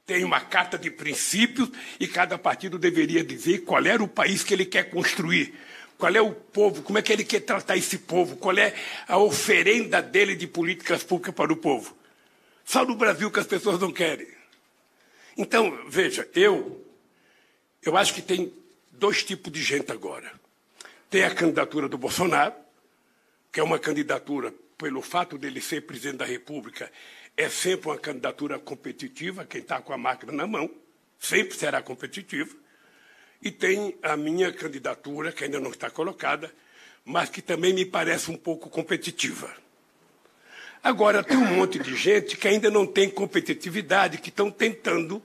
tem uma carta de princípios e cada partido deveria dizer qual era o país que ele quer construir, qual é o povo, como é que ele quer tratar esse povo, qual é a oferenda dele de políticas públicas para o povo. Só no Brasil que as pessoas não querem. Então, veja, eu, eu acho que tem dois tipos de gente agora. Tem a candidatura do Bolsonaro, que é uma candidatura, pelo fato dele ser presidente da República, é sempre uma candidatura competitiva, quem está com a máquina na mão, sempre será competitiva. E tem a minha candidatura, que ainda não está colocada, mas que também me parece um pouco competitiva. Agora, tem um monte de gente que ainda não tem competitividade, que estão tentando,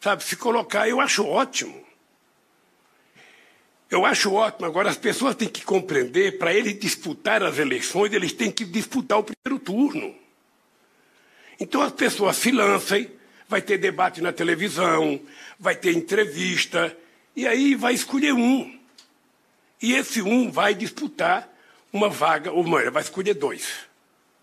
sabe, se colocar. Eu acho ótimo. Eu acho ótimo. Agora, as pessoas têm que compreender, para eles disputar as eleições, eles têm que disputar o primeiro turno. Então, as pessoas se lancem, vai ter debate na televisão, vai ter entrevista, e aí vai escolher um. E esse um vai disputar uma vaga, ou melhor, vai escolher dois.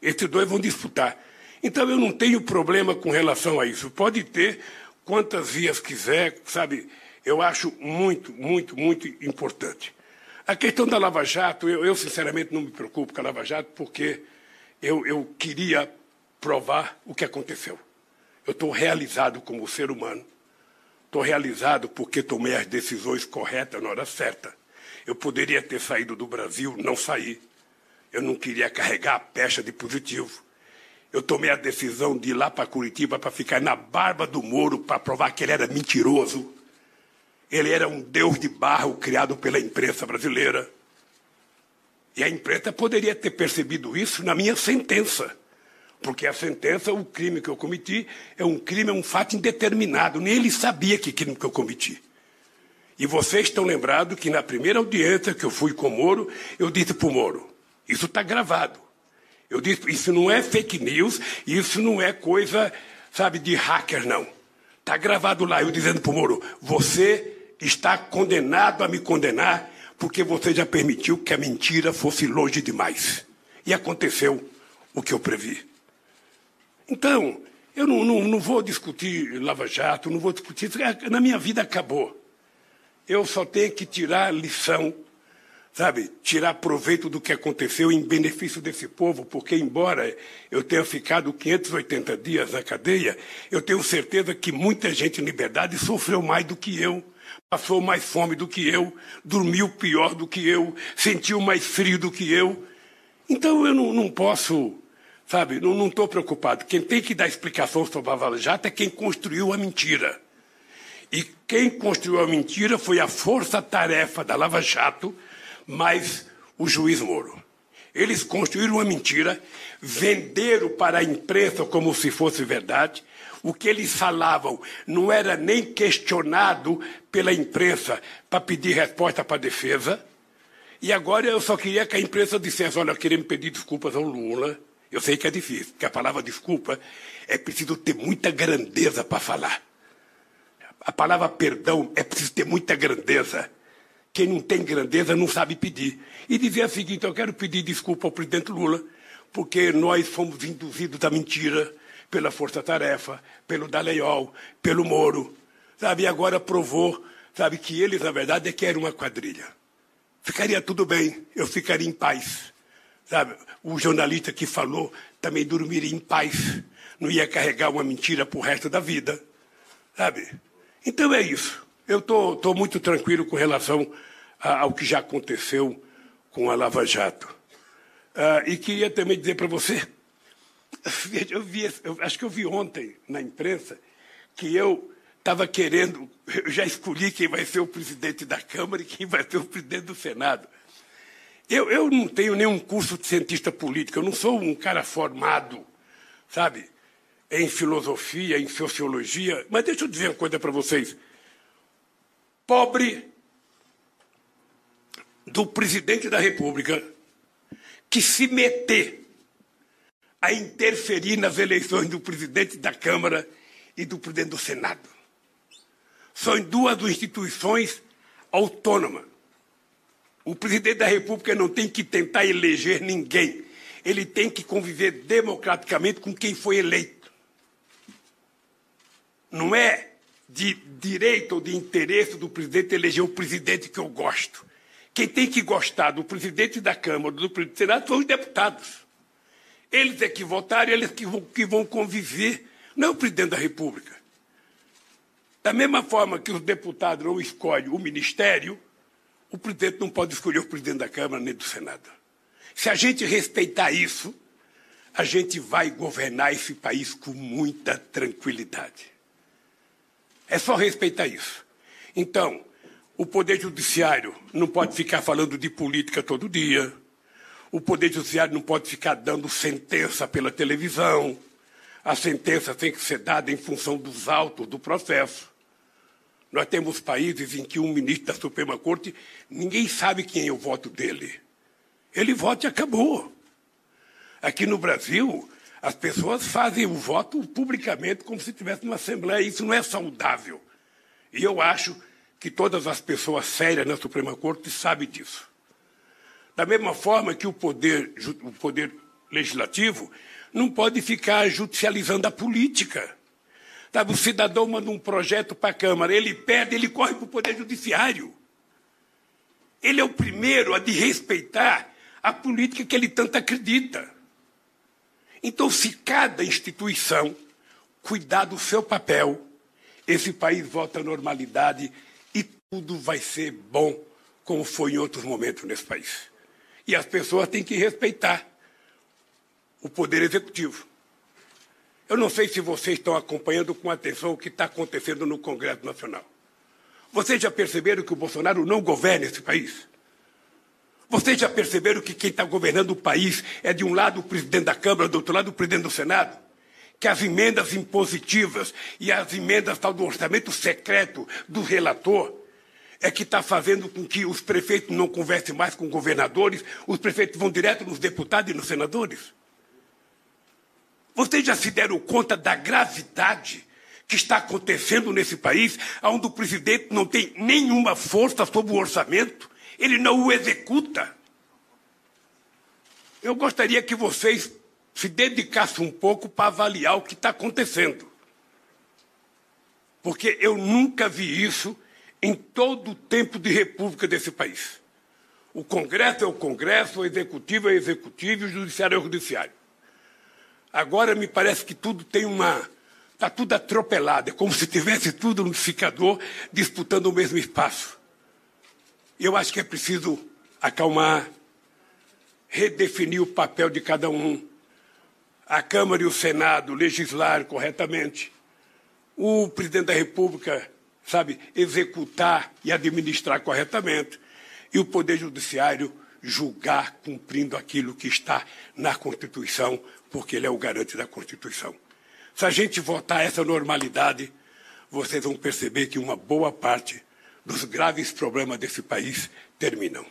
Esses dois vão disputar. Então eu não tenho problema com relação a isso. Pode ter quantas vias quiser, sabe? Eu acho muito, muito, muito importante. A questão da Lava Jato, eu, eu sinceramente não me preocupo com a Lava Jato, porque eu, eu queria provar o que aconteceu. Eu estou realizado como ser humano. Estou realizado porque tomei as decisões corretas na hora certa. Eu poderia ter saído do Brasil, não saí. Eu não queria carregar a pecha de positivo. Eu tomei a decisão de ir lá para Curitiba para ficar na barba do Moro para provar que ele era mentiroso. Ele era um deus de barro criado pela imprensa brasileira. E a imprensa poderia ter percebido isso na minha sentença. Porque a sentença, o crime que eu cometi, é um crime, é um fato indeterminado. Nem ele sabia que crime que eu cometi. E vocês estão lembrados que na primeira audiência que eu fui com o Moro, eu disse para o Moro: isso está gravado. Eu disse, isso não é fake news, isso não é coisa, sabe, de hacker, não. Está gravado lá, eu dizendo para o Moro, você está condenado a me condenar porque você já permitiu que a mentira fosse longe demais. E aconteceu o que eu previ. Então, eu não, não, não vou discutir Lava Jato, não vou discutir. Na minha vida acabou. Eu só tenho que tirar lição sabe, tirar proveito do que aconteceu em benefício desse povo, porque, embora eu tenha ficado 580 dias na cadeia, eu tenho certeza que muita gente em liberdade sofreu mais do que eu, passou mais fome do que eu, dormiu pior do que eu, sentiu mais frio do que eu. Então eu não, não posso, sabe, não estou preocupado. Quem tem que dar explicação sobre a Vala Jato é quem construiu a mentira. E quem construiu a mentira foi a força-tarefa da Lava Jato, mas o juiz Moro. Eles construíram uma mentira, venderam para a imprensa como se fosse verdade. O que eles falavam não era nem questionado pela imprensa para pedir resposta para a defesa. E agora eu só queria que a imprensa dissesse: olha, queremos pedir desculpas ao Lula. Eu sei que é difícil, porque a palavra desculpa é preciso ter muita grandeza para falar. A palavra perdão é preciso ter muita grandeza. Quem não tem grandeza não sabe pedir. E dizia o seguinte: eu quero pedir desculpa ao presidente Lula, porque nós fomos induzidos à mentira pela força-tarefa, pelo Dallagnol, pelo Moro. Sabe, e agora provou, sabe, que eles, na verdade, é que eram uma quadrilha. Ficaria tudo bem, eu ficaria em paz. Sabe, o jornalista que falou também dormiria em paz. Não ia carregar uma mentira para o resto da vida. Sabe? Então é isso. Eu estou muito tranquilo com relação ao que já aconteceu com a Lava Jato. Ah, e queria também dizer para você, eu, vi, eu acho que eu vi ontem na imprensa que eu estava querendo, eu já escolhi quem vai ser o presidente da Câmara e quem vai ser o presidente do Senado. Eu, eu não tenho nenhum curso de cientista político, eu não sou um cara formado, sabe, em filosofia, em sociologia. Mas deixa eu dizer uma coisa para vocês. Pobre do presidente da República que se meter a interferir nas eleições do presidente da Câmara e do presidente do Senado. São duas instituições autônomas. O presidente da República não tem que tentar eleger ninguém. Ele tem que conviver democraticamente com quem foi eleito. Não é de direito ou de interesse do presidente eleger o presidente que eu gosto. Quem tem que gostar do presidente da Câmara, do presidente do Senado, são os deputados. Eles é que votaram, eles que vão, que vão conviver, não é o presidente da República. Da mesma forma que os deputados não escolhem o ministério, o presidente não pode escolher o presidente da Câmara nem do Senado. Se a gente respeitar isso, a gente vai governar esse país com muita tranquilidade. É só respeitar isso. Então, o Poder Judiciário não pode ficar falando de política todo dia. O Poder Judiciário não pode ficar dando sentença pela televisão. A sentença tem que ser dada em função dos autos do processo. Nós temos países em que um ministro da Suprema Corte, ninguém sabe quem é o voto dele. Ele vota e acabou. Aqui no Brasil, as pessoas fazem o voto publicamente como se tivesse uma Assembleia. Isso não é saudável. E eu acho que todas as pessoas sérias na Suprema Corte sabem disso. Da mesma forma que o poder, o poder legislativo não pode ficar judicializando a política. Sabe, o cidadão manda um projeto para a Câmara, ele perde, ele corre para o Poder Judiciário. Ele é o primeiro a de respeitar a política que ele tanto acredita. Então, se cada instituição cuidar do seu papel, esse país volta à normalidade e tudo vai ser bom, como foi em outros momentos nesse país. E as pessoas têm que respeitar o poder executivo. Eu não sei se vocês estão acompanhando com atenção o que está acontecendo no Congresso Nacional. Vocês já perceberam que o Bolsonaro não governa esse país? Vocês já perceberam que quem está governando o país é, de um lado, o presidente da Câmara, do outro lado, o presidente do Senado? Que as emendas impositivas e as emendas tal do orçamento secreto do relator é que está fazendo com que os prefeitos não conversem mais com governadores, os prefeitos vão direto nos deputados e nos senadores. Vocês já se deram conta da gravidade que está acontecendo nesse país, onde o presidente não tem nenhuma força sobre o orçamento? ele não o executa. Eu gostaria que vocês se dedicassem um pouco para avaliar o que está acontecendo. Porque eu nunca vi isso em todo o tempo de república desse país. O Congresso é o Congresso, o Executivo é o Executivo e o Judiciário é o Judiciário. Agora me parece que tudo tem uma. Está tudo atropelado, é como se tivesse tudo no ficador disputando o mesmo espaço. Eu acho que é preciso acalmar, redefinir o papel de cada um. A Câmara e o Senado legislar corretamente. O presidente da República, sabe, executar e administrar corretamente. E o Poder Judiciário julgar cumprindo aquilo que está na Constituição, porque ele é o garante da Constituição. Se a gente votar essa normalidade, vocês vão perceber que uma boa parte dos graves problemas desse país terminam.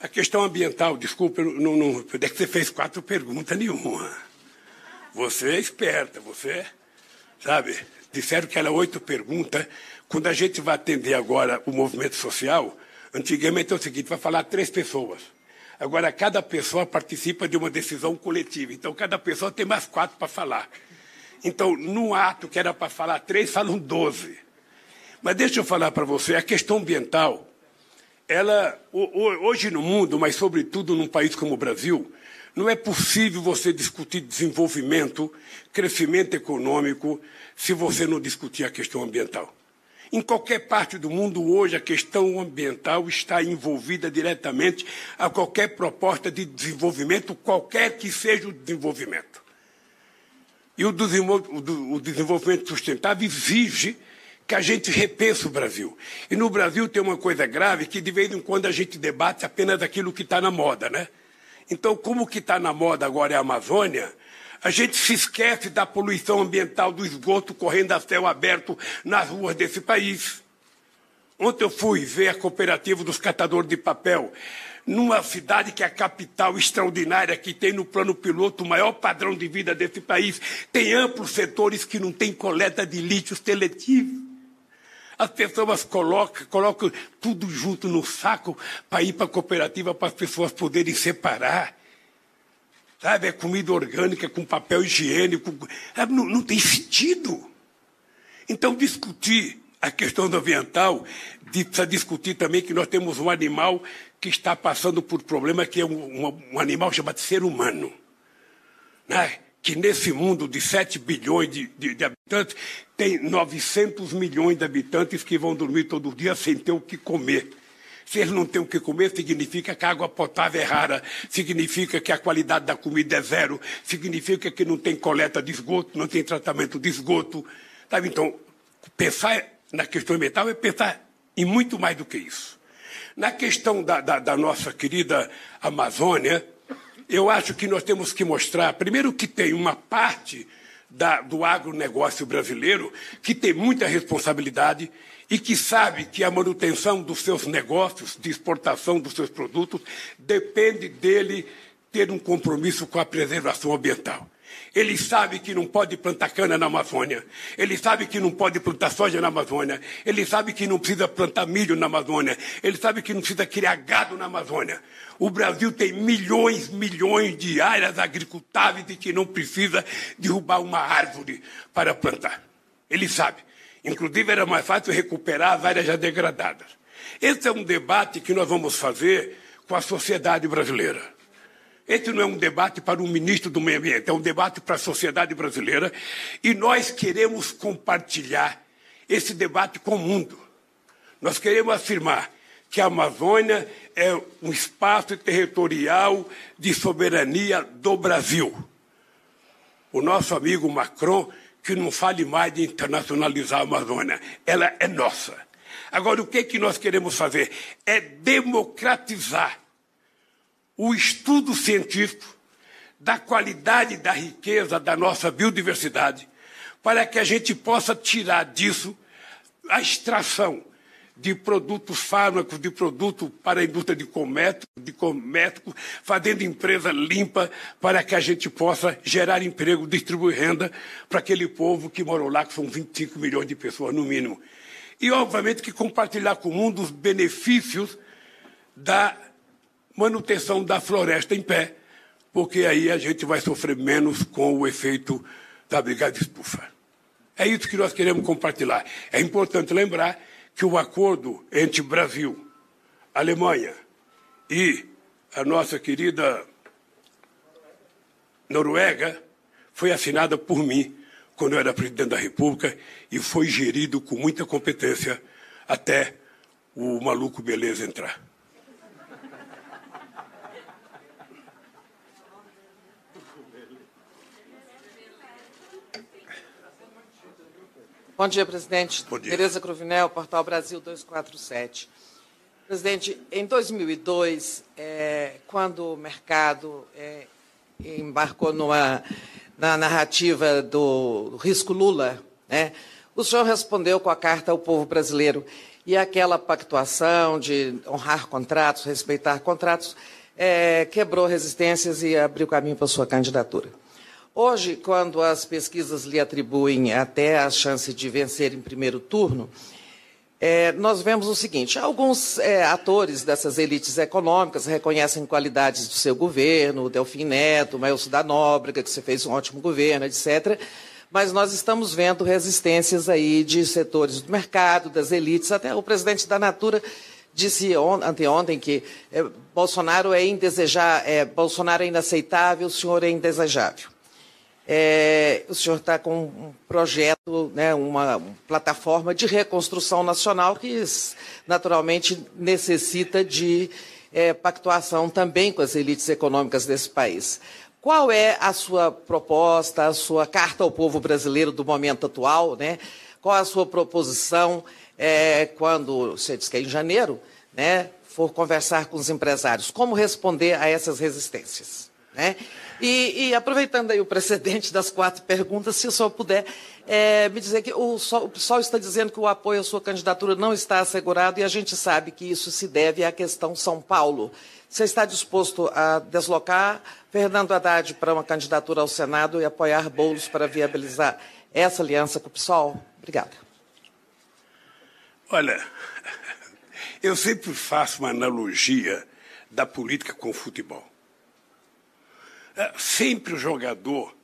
A questão ambiental, desculpa, não, não, é que você fez quatro perguntas nenhuma. Você é esperta, você, sabe? Disseram que era oito perguntas. Quando a gente vai atender agora o movimento social, antigamente é o seguinte, vai falar três pessoas. Agora, cada pessoa participa de uma decisão coletiva. Então, cada pessoa tem mais quatro para falar. Então, no ato que era para falar três, falam doze. Mas deixa eu falar para você, a questão ambiental, ela, hoje no mundo, mas sobretudo num país como o Brasil, não é possível você discutir desenvolvimento, crescimento econômico, se você não discutir a questão ambiental. Em qualquer parte do mundo hoje, a questão ambiental está envolvida diretamente a qualquer proposta de desenvolvimento, qualquer que seja o desenvolvimento. E o desenvolvimento sustentável exige que a gente repense o Brasil. E no Brasil tem uma coisa grave que de vez em quando a gente debate apenas aquilo que está na moda, né? Então, como que está na moda agora é a Amazônia, a gente se esquece da poluição ambiental do esgoto correndo a céu aberto nas ruas desse país. Ontem eu fui ver a cooperativa dos catadores de papel numa cidade que é a capital extraordinária, que tem no plano piloto o maior padrão de vida desse país, tem amplos setores que não tem coleta de lixo seletivo. As pessoas colocam, colocam tudo junto no saco para ir para a cooperativa para as pessoas poderem separar. Sabe, é comida orgânica com papel higiênico. Não, não tem sentido. Então, discutir a questão ambiental, precisa discutir também que nós temos um animal que está passando por problema que é um, um, um animal chamado ser humano, né? que nesse mundo de 7 bilhões de, de, de, habitantes, tem 900 milhões de habitantes que vão dormir todo dia sem ter o que comer. Se eles não têm o que comer, significa que a água potável é rara, significa que a qualidade da comida é zero, significa que não tem coleta de esgoto, não tem tratamento de esgoto. Sabe? Então, pensar na questão ambiental é pensar em muito mais do que isso. Na questão da, da, da nossa querida Amazônia, eu acho que nós temos que mostrar, primeiro, que tem uma parte da, do agronegócio brasileiro que tem muita responsabilidade e que sabe que a manutenção dos seus negócios, de exportação dos seus produtos, depende dele ter um compromisso com a preservação ambiental. Ele sabe que não pode plantar cana na Amazônia. Ele sabe que não pode plantar soja na Amazônia. Ele sabe que não precisa plantar milho na Amazônia. Ele sabe que não precisa criar gado na Amazônia. O Brasil tem milhões, milhões de áreas agricultáveis e que não precisa derrubar uma árvore para plantar. Ele sabe. Inclusive, era mais fácil recuperar as áreas já degradadas. Esse é um debate que nós vamos fazer com a sociedade brasileira. Esse não é um debate para o ministro do Meio Ambiente, é um debate para a sociedade brasileira e nós queremos compartilhar esse debate com o mundo. Nós queremos afirmar que a Amazônia é um espaço territorial de soberania do Brasil. O nosso amigo Macron, que não fale mais de internacionalizar a Amazônia, ela é nossa. Agora, o que, é que nós queremos fazer? É democratizar o estudo científico da qualidade da riqueza da nossa biodiversidade, para que a gente possa tirar disso a extração de produtos fármacos, de produto para a indústria de comércio, de fazendo empresa limpa para que a gente possa gerar emprego, distribuir renda para aquele povo que morou lá, que são 25 milhões de pessoas no mínimo. E, obviamente, que compartilhar com o mundo os benefícios da manutenção da floresta em pé, porque aí a gente vai sofrer menos com o efeito da brigada estufa. É isso que nós queremos compartilhar. É importante lembrar que o acordo entre Brasil, Alemanha e a nossa querida Noruega foi assinada por mim quando eu era presidente da República e foi gerido com muita competência até o maluco Beleza entrar. Bom dia, presidente. Bom dia. Tereza Cruvinel, Portal Brasil 247. Presidente, em 2002, é, quando o mercado é, embarcou numa, na narrativa do risco Lula, né, o senhor respondeu com a carta ao povo brasileiro e aquela pactuação de honrar contratos, respeitar contratos, é, quebrou resistências e abriu caminho para a sua candidatura. Hoje, quando as pesquisas lhe atribuem até a chance de vencer em primeiro turno, é, nós vemos o seguinte: alguns é, atores dessas elites econômicas reconhecem qualidades do seu governo, Delfim Neto, Maelso da Nóbrega, que você fez um ótimo governo, etc. Mas nós estamos vendo resistências aí de setores do mercado, das elites, até o presidente da Natura disse on, anteontem que é, Bolsonaro é indesejável, é, Bolsonaro é inaceitável, o senhor é indesejável. É, o senhor está com um projeto, né, uma plataforma de reconstrução nacional que naturalmente necessita de é, pactuação também com as elites econômicas desse país. Qual é a sua proposta, a sua carta ao povo brasileiro do momento atual? Né? Qual a sua proposição é, quando, você disse que é em janeiro, né, for conversar com os empresários? Como responder a essas resistências? Né? E, e, aproveitando aí o precedente das quatro perguntas, se o senhor puder é, me dizer que o, o pessoal está dizendo que o apoio à sua candidatura não está assegurado e a gente sabe que isso se deve à questão São Paulo. Você está disposto a deslocar Fernando Haddad para uma candidatura ao Senado e apoiar Boulos para viabilizar essa aliança com o PSOL? Obrigada. Olha, eu sempre faço uma analogia da política com o futebol. É, sempre o jogador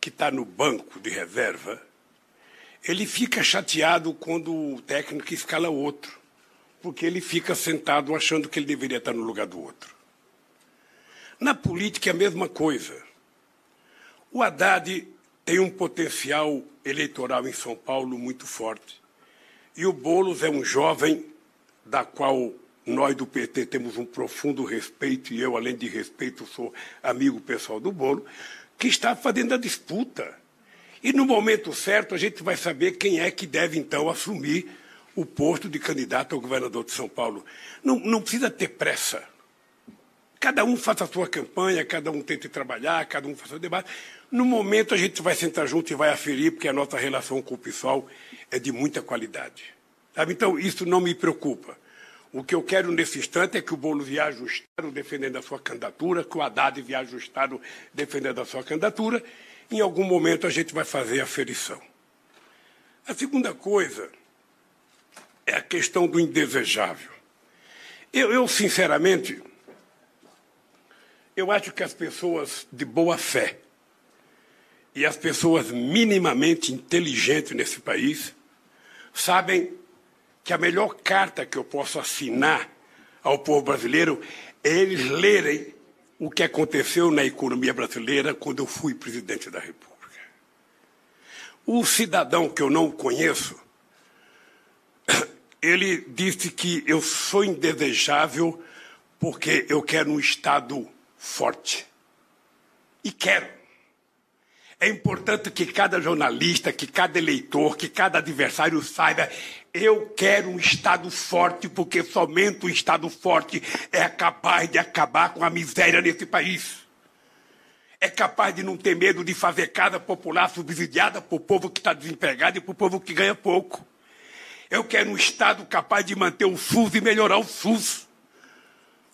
que está no banco de reserva, ele fica chateado quando o técnico escala outro, porque ele fica sentado achando que ele deveria estar no lugar do outro. Na política é a mesma coisa. O Haddad tem um potencial eleitoral em São Paulo muito forte. E o Boulos é um jovem da qual nós do PT temos um profundo respeito, e eu, além de respeito, sou amigo pessoal do Bolo, que está fazendo a disputa. E no momento certo a gente vai saber quem é que deve então assumir o posto de candidato ao governador de São Paulo. Não, não precisa ter pressa. Cada um faça a sua campanha, cada um tente trabalhar, cada um faça o debate. No momento a gente vai sentar junto e vai aferir, porque a nossa relação com o pessoal é de muita qualidade. Sabe? Então, isso não me preocupa. O que eu quero nesse instante é que o Boulos viaje ajustado defendendo a sua candidatura, que o Haddad viaje ajustado defendendo a sua candidatura. Em algum momento a gente vai fazer a ferição. A segunda coisa é a questão do indesejável. Eu, eu, sinceramente, eu acho que as pessoas de boa fé e as pessoas minimamente inteligentes nesse país sabem que a melhor carta que eu posso assinar ao povo brasileiro é eles lerem o que aconteceu na economia brasileira quando eu fui presidente da República. O cidadão que eu não conheço, ele disse que eu sou indesejável porque eu quero um Estado forte. E quero. É importante que cada jornalista, que cada eleitor, que cada adversário saiba eu quero um Estado forte, porque somente um Estado forte é capaz de acabar com a miséria nesse país. É capaz de não ter medo de fazer casa popular subsidiada para o povo que está desempregado e para o povo que ganha pouco. Eu quero um Estado capaz de manter o SUS e melhorar o SUS.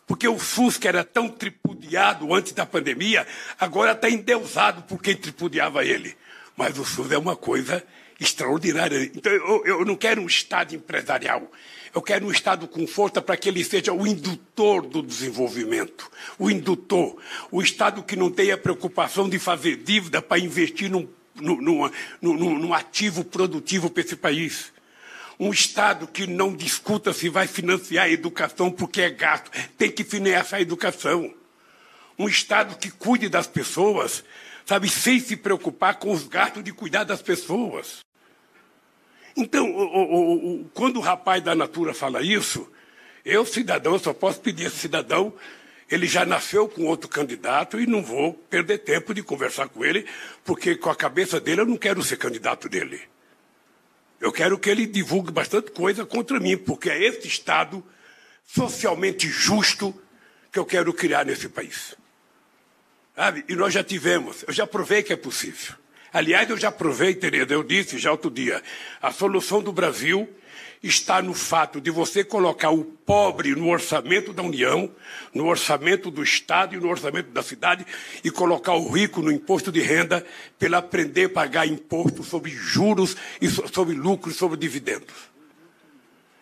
Porque o SUS, que era tão tripudiado antes da pandemia, agora está endeusado por quem tripudiava ele. Mas o SUS é uma coisa extraordinária. Então, eu, eu não quero um Estado empresarial. Eu quero um Estado com força para que ele seja o indutor do desenvolvimento. O indutor. O Estado que não tenha preocupação de fazer dívida para investir num, num, num, num ativo produtivo para esse país. Um Estado que não discuta se vai financiar a educação porque é gasto. Tem que financiar a educação. Um Estado que cuide das pessoas, sabe, sem se preocupar com os gastos de cuidar das pessoas. Então, o, o, o, quando o rapaz da Natura fala isso, eu, cidadão, só posso pedir esse cidadão, ele já nasceu com outro candidato e não vou perder tempo de conversar com ele, porque com a cabeça dele eu não quero ser candidato dele. Eu quero que ele divulgue bastante coisa contra mim, porque é esse Estado socialmente justo que eu quero criar nesse país. Sabe? E nós já tivemos, eu já provei que é possível. Aliás, eu já provei, Tereza, eu disse já outro dia, a solução do Brasil está no fato de você colocar o pobre no orçamento da União, no orçamento do Estado e no orçamento da cidade, e colocar o rico no imposto de renda, para aprender a pagar imposto sobre juros, e sobre lucros, sobre dividendos.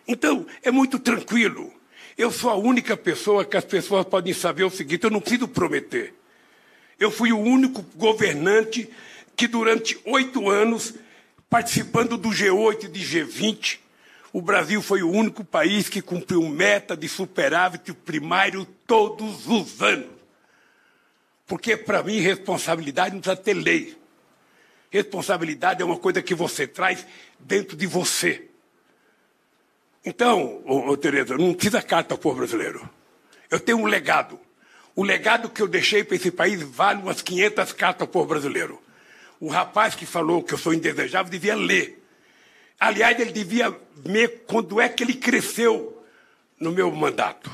Então, é muito tranquilo. Eu sou a única pessoa que as pessoas podem saber o seguinte: eu não preciso prometer. Eu fui o único governante que durante oito anos, participando do G8 e de G20, o Brasil foi o único país que cumpriu meta de superávit primário todos os anos. Porque, para mim, responsabilidade não precisa ter lei. Responsabilidade é uma coisa que você traz dentro de você. Então, ô, ô, Tereza, não precisa carta ao povo brasileiro. Eu tenho um legado. O legado que eu deixei para esse país vale umas 500 cartas ao povo brasileiro. O rapaz que falou que eu sou indesejável devia ler. Aliás, ele devia ver quando é que ele cresceu no meu mandato.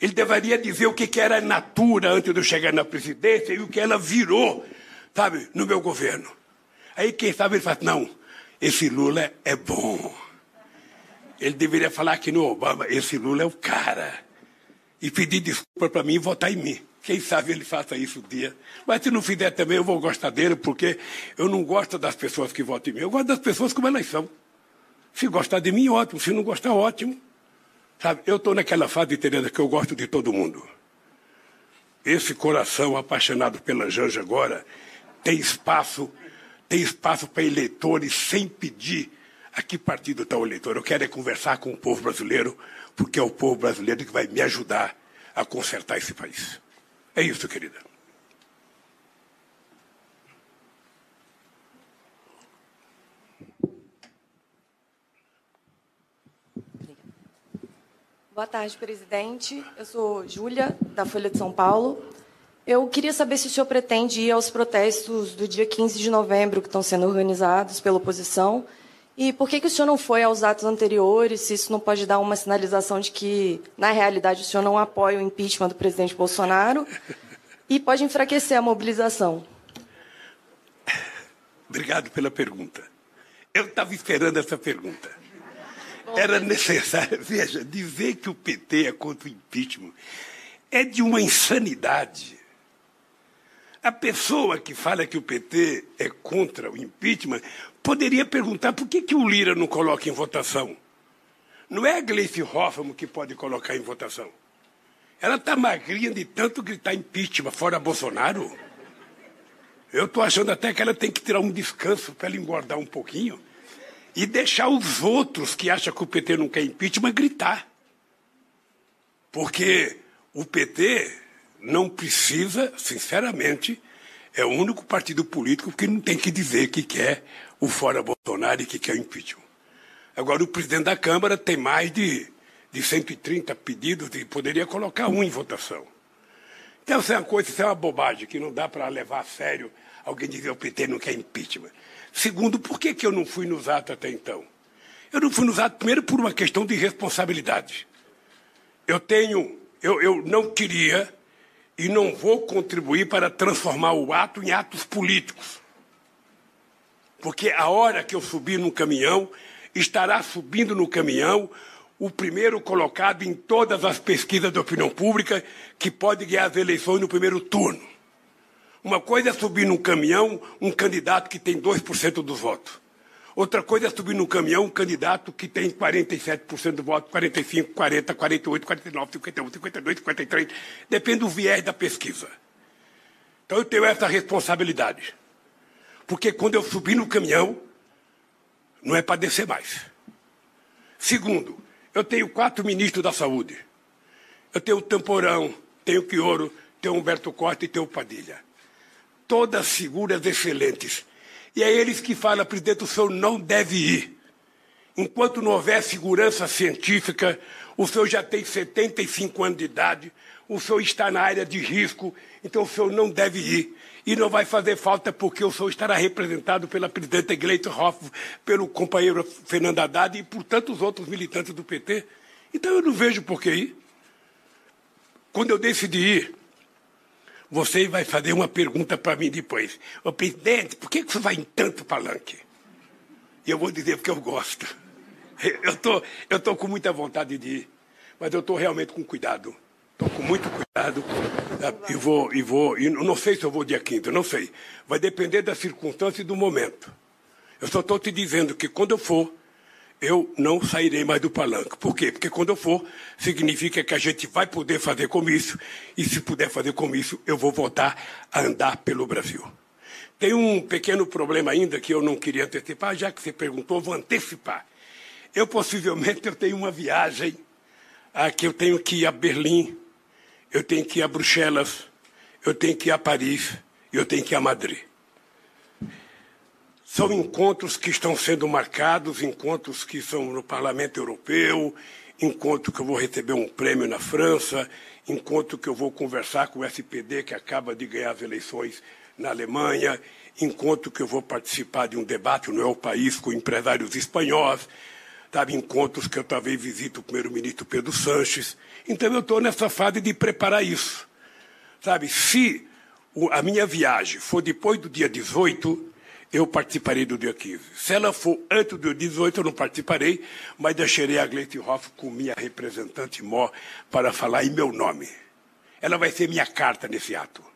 Ele deveria dizer o que, era Natura antes de eu chegar na presidência e o que ela virou, sabe, no meu governo. Aí, quem sabe, ele fala: não, esse Lula é bom. Ele deveria falar que no Obama, esse Lula é o cara. E pedir desculpa para mim e votar em mim. Quem sabe ele faça isso um dia. Mas se não fizer também, eu vou gostar dele, porque eu não gosto das pessoas que votam em mim. Eu gosto das pessoas como elas são. Se gostar de mim, ótimo. Se não gostar, ótimo. Sabe, eu estou naquela fase, Tereza, que eu gosto de todo mundo. Esse coração apaixonado pela Janja agora tem espaço, tem espaço para eleitores sem pedir a que partido está o eleitor. Eu quero é conversar com o povo brasileiro, porque é o povo brasileiro que vai me ajudar a consertar esse país. É isso, querida. Boa tarde, presidente. Eu sou Júlia, da Folha de São Paulo. Eu queria saber se o senhor pretende ir aos protestos do dia 15 de novembro que estão sendo organizados pela oposição e por que, que o senhor não foi aos atos anteriores, se isso não pode dar uma sinalização de que, na realidade, o senhor não apoia o impeachment do presidente Bolsonaro e pode enfraquecer a mobilização? Obrigado pela pergunta. Eu estava esperando essa pergunta. Era necessário, veja, dizer que o PT é contra o impeachment é de uma insanidade. A pessoa que fala que o PT é contra o impeachment poderia perguntar por que, que o Lira não coloca em votação. Não é a Gleice Hoffmann que pode colocar em votação. Ela está magrinha de tanto gritar impeachment fora Bolsonaro. Eu estou achando até que ela tem que tirar um descanso para ela engordar um pouquinho e deixar os outros que acham que o PT não quer impeachment gritar. Porque o PT não precisa, sinceramente, é o único partido político que não tem que dizer que quer o fora Bolsonaro e que quer o impeachment. Agora, o presidente da Câmara tem mais de, de 130 pedidos e poderia colocar um em votação. Então, isso é uma coisa, isso é uma bobagem que não dá para levar a sério alguém dizer o PT não quer impeachment. Segundo, por que, que eu não fui nos atos até então? Eu não fui nos atos, primeiro, por uma questão de responsabilidade. Eu tenho, eu, eu não queria e não vou contribuir para transformar o ato em atos políticos. Porque a hora que eu subir no caminhão, estará subindo no caminhão o primeiro colocado em todas as pesquisas de opinião pública que pode ganhar as eleições no primeiro turno. Uma coisa é subir num caminhão um candidato que tem 2% dos votos. Outra coisa é subir num caminhão um candidato que tem 47% do voto, 45, 40, 48, 49, 51, 52, 53. Depende do viés da pesquisa. Então eu tenho essa responsabilidade. Porque quando eu subir no caminhão, não é para descer mais. Segundo, eu tenho quatro ministros da saúde. Eu tenho o Tamporão, tenho o Quioro, tenho o Humberto Costa e tenho o Padilha todas figuras excelentes. E é eles que falam, presidente, o senhor não deve ir. Enquanto não houver segurança científica, o senhor já tem 75 anos de idade, o senhor está na área de risco, então o senhor não deve ir. E não vai fazer falta porque o senhor estará representado pela presidenta Gleito Hoff, pelo companheiro Fernando Haddad e por tantos outros militantes do PT. Então eu não vejo por que ir. Quando eu decidi ir, você vai fazer uma pergunta para mim depois. Ô, presidente, por que você vai em tanto palanque? E eu vou dizer porque eu gosto. Eu tô, eu tô com muita vontade de ir, mas eu estou realmente com cuidado. Com muito cuidado e vou, e vou, e não sei se eu vou dia 15, não sei. Vai depender da circunstância e do momento. Eu só estou te dizendo que quando eu for, eu não sairei mais do palanque. Por quê? Porque quando eu for, significa que a gente vai poder fazer comício, e se puder fazer comício, eu vou voltar a andar pelo Brasil. Tem um pequeno problema ainda que eu não queria antecipar, já que você perguntou, vou antecipar. Eu possivelmente eu tenho uma viagem a que eu tenho que ir a Berlim, eu tenho que ir a Bruxelas, eu tenho que ir a Paris, eu tenho que ir a Madrid. São encontros que estão sendo marcados, encontros que são no Parlamento Europeu, encontro que eu vou receber um prêmio na França, encontro que eu vou conversar com o SPD, que acaba de ganhar as eleições na Alemanha, encontro que eu vou participar de um debate no El País com empresários espanhóis, sabe, encontros que eu talvez visite o primeiro-ministro Pedro Sanches. Então eu estou nessa fase de preparar isso. Sabe, se a minha viagem for depois do dia 18, eu participarei do dia 15. Se ela for antes do dia 18, eu não participarei, mas deixarei a Gleite Hoff com minha representante Mó para falar em meu nome. Ela vai ser minha carta nesse ato.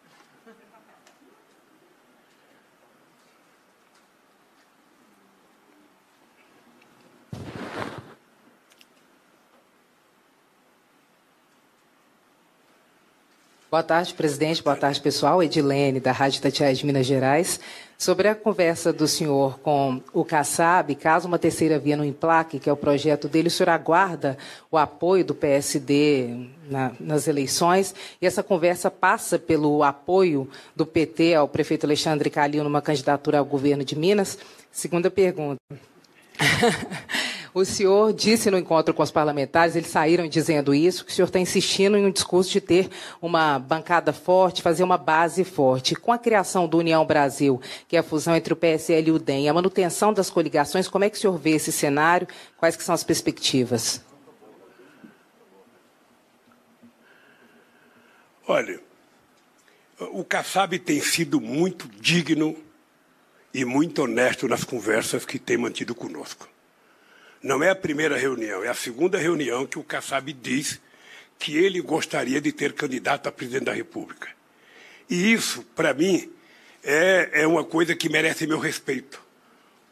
Boa tarde, presidente. Boa tarde, pessoal. Edilene, da Rádio Tatiaia de Minas Gerais. Sobre a conversa do senhor com o Kassab, caso uma terceira via no implaque, que é o projeto dele, o senhor aguarda o apoio do PSD na, nas eleições? E essa conversa passa pelo apoio do PT ao prefeito Alexandre Calil numa candidatura ao governo de Minas? Segunda pergunta. O senhor disse no encontro com os parlamentares, eles saíram dizendo isso, que o senhor está insistindo em um discurso de ter uma bancada forte, fazer uma base forte. Com a criação do União Brasil, que é a fusão entre o PSL e o DEM, a manutenção das coligações, como é que o senhor vê esse cenário? Quais que são as perspectivas? Olha, o Kassab tem sido muito digno e muito honesto nas conversas que tem mantido conosco. Não é a primeira reunião, é a segunda reunião que o Kassab diz que ele gostaria de ter candidato a presidente da República. E isso, para mim, é, é uma coisa que merece meu respeito,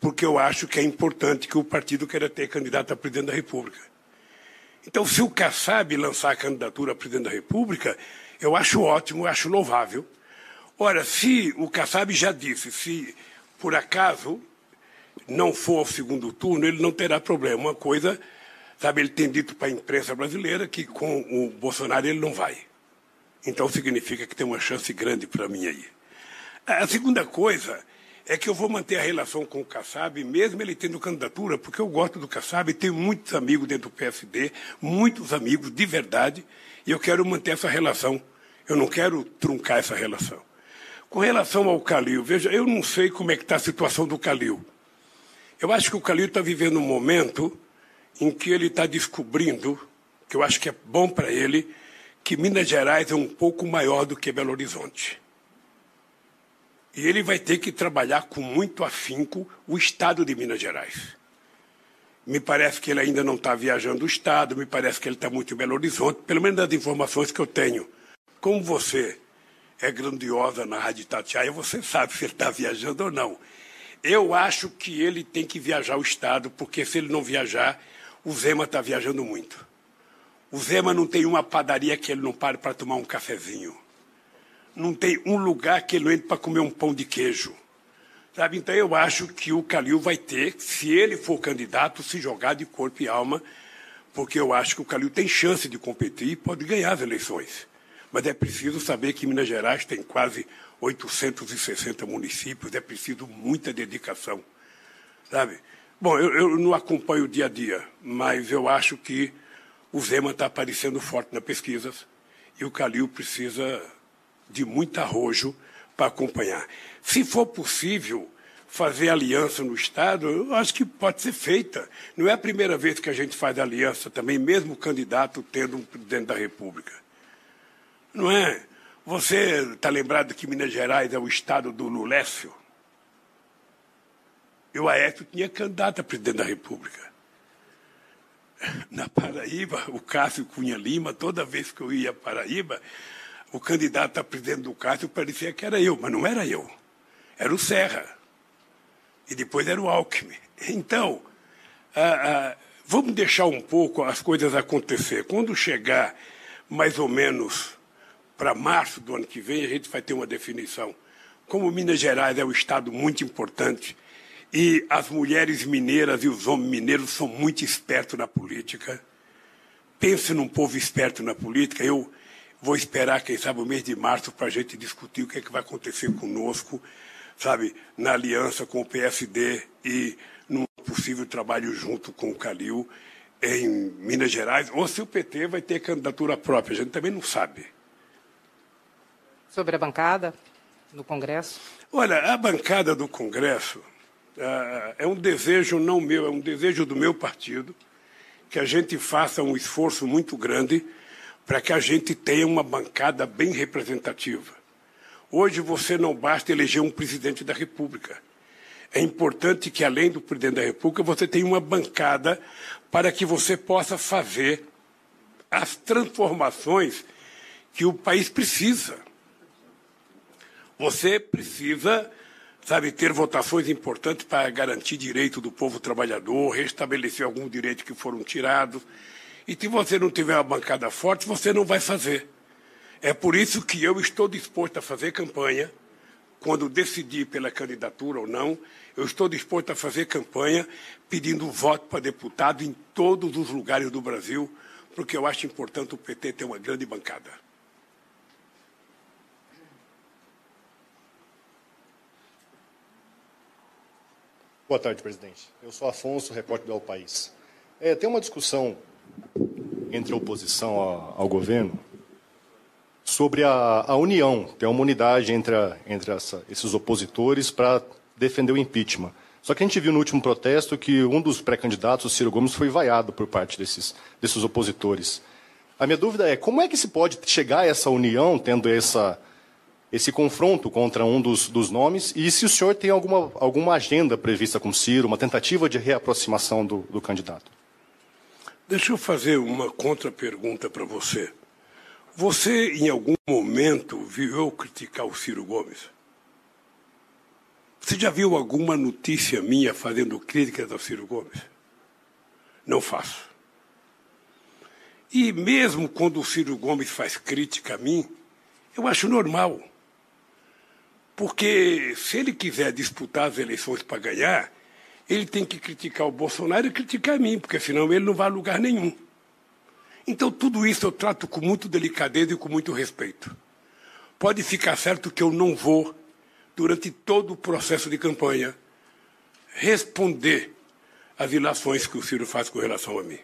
porque eu acho que é importante que o partido queira ter candidato a presidente da República. Então, se o Kassab lançar a candidatura a presidente da República, eu acho ótimo, eu acho louvável. Ora, se o Kassab já disse, se por acaso não for ao segundo turno, ele não terá problema. Uma coisa, sabe, ele tem dito para a imprensa brasileira que com o Bolsonaro ele não vai. Então significa que tem uma chance grande para mim aí. A segunda coisa é que eu vou manter a relação com o Kassab, mesmo ele tendo candidatura, porque eu gosto do Kassab, tenho muitos amigos dentro do PSD, muitos amigos de verdade, e eu quero manter essa relação. Eu não quero truncar essa relação. Com relação ao Calil, veja, eu não sei como é que está a situação do Calil. Eu acho que o Calil está vivendo um momento em que ele está descobrindo, que eu acho que é bom para ele, que Minas Gerais é um pouco maior do que Belo Horizonte. E ele vai ter que trabalhar com muito afinco o estado de Minas Gerais. Me parece que ele ainda não está viajando o estado, me parece que ele está muito em Belo Horizonte, pelo menos das informações que eu tenho. Como você é grandiosa na Rádio Tatiaia, você sabe se ele está viajando ou não. Eu acho que ele tem que viajar o Estado, porque se ele não viajar, o Zema está viajando muito. O Zema não tem uma padaria que ele não pare para tomar um cafezinho. Não tem um lugar que ele não entre para comer um pão de queijo. Sabe? Então eu acho que o Calil vai ter, se ele for candidato, se jogar de corpo e alma, porque eu acho que o Calil tem chance de competir e pode ganhar as eleições. Mas é preciso saber que Minas Gerais tem quase 860 municípios, é preciso muita dedicação, sabe? Bom, eu, eu não acompanho o dia a dia, mas eu acho que o Zema está aparecendo forte nas pesquisas e o Calil precisa de muito arrojo para acompanhar. Se for possível fazer aliança no Estado, eu acho que pode ser feita. Não é a primeira vez que a gente faz aliança também, mesmo o candidato tendo um presidente da República. Não é? Você está lembrado que Minas Gerais é o estado do Lulécio? E o Aécio tinha candidato a presidente da República. Na Paraíba, o Cássio Cunha Lima, toda vez que eu ia a Paraíba, o candidato a presidente do Cássio parecia que era eu, mas não era eu. Era o Serra. E depois era o Alckmin. Então, ah, ah, vamos deixar um pouco as coisas acontecer. Quando chegar mais ou menos para março do ano que vem, a gente vai ter uma definição. Como Minas Gerais é um estado muito importante e as mulheres mineiras e os homens mineiros são muito espertos na política, pense num povo esperto na política. Eu vou esperar, quem sabe, o mês de março para a gente discutir o que, é que vai acontecer conosco, sabe, na aliança com o PSD e num possível trabalho junto com o Calil em Minas Gerais, ou se o PT vai ter candidatura própria, a gente também não sabe. Sobre a bancada do Congresso? Olha, a bancada do Congresso uh, é um desejo não meu, é um desejo do meu partido que a gente faça um esforço muito grande para que a gente tenha uma bancada bem representativa. Hoje você não basta eleger um presidente da República. É importante que, além do presidente da República, você tenha uma bancada para que você possa fazer as transformações que o país precisa. Você precisa, sabe, ter votações importantes para garantir direito do povo trabalhador, restabelecer alguns direitos que foram tirados. E se você não tiver uma bancada forte, você não vai fazer. É por isso que eu estou disposto a fazer campanha, quando decidir pela candidatura ou não, eu estou disposto a fazer campanha pedindo voto para deputado em todos os lugares do Brasil, porque eu acho importante o PT ter uma grande bancada. Boa tarde, presidente. Eu sou Afonso, repórter do El País. É, tem uma discussão entre a oposição ao, governo sobre a, a, união, tem uma unidade entre, a, entre essa, esses opositores para defender o impeachment. Só que a gente viu no último protesto que um dos pré-candidatos, o Ciro Gomes, foi vaiado por parte desses, desses opositores. A minha dúvida é como é que se pode chegar a essa união, tendo essa, esse confronto contra um dos, dos nomes, e se o senhor tem alguma, alguma agenda prevista com Ciro, uma tentativa de reaproximação do, do candidato? Deixa eu fazer uma contra-pergunta para você. Você, em algum momento, viu eu criticar o Ciro Gomes? Você já viu alguma notícia minha fazendo críticas ao Ciro Gomes? Não faço. E mesmo quando o Ciro Gomes faz crítica a mim, eu acho normal. Porque se ele quiser disputar as eleições para ganhar, ele tem que criticar o Bolsonaro e criticar a mim, porque senão ele não vai a lugar nenhum. Então, tudo isso eu trato com muito delicadeza e com muito respeito. Pode ficar certo que eu não vou, durante todo o processo de campanha, responder às ilações que o Ciro faz com relação a mim.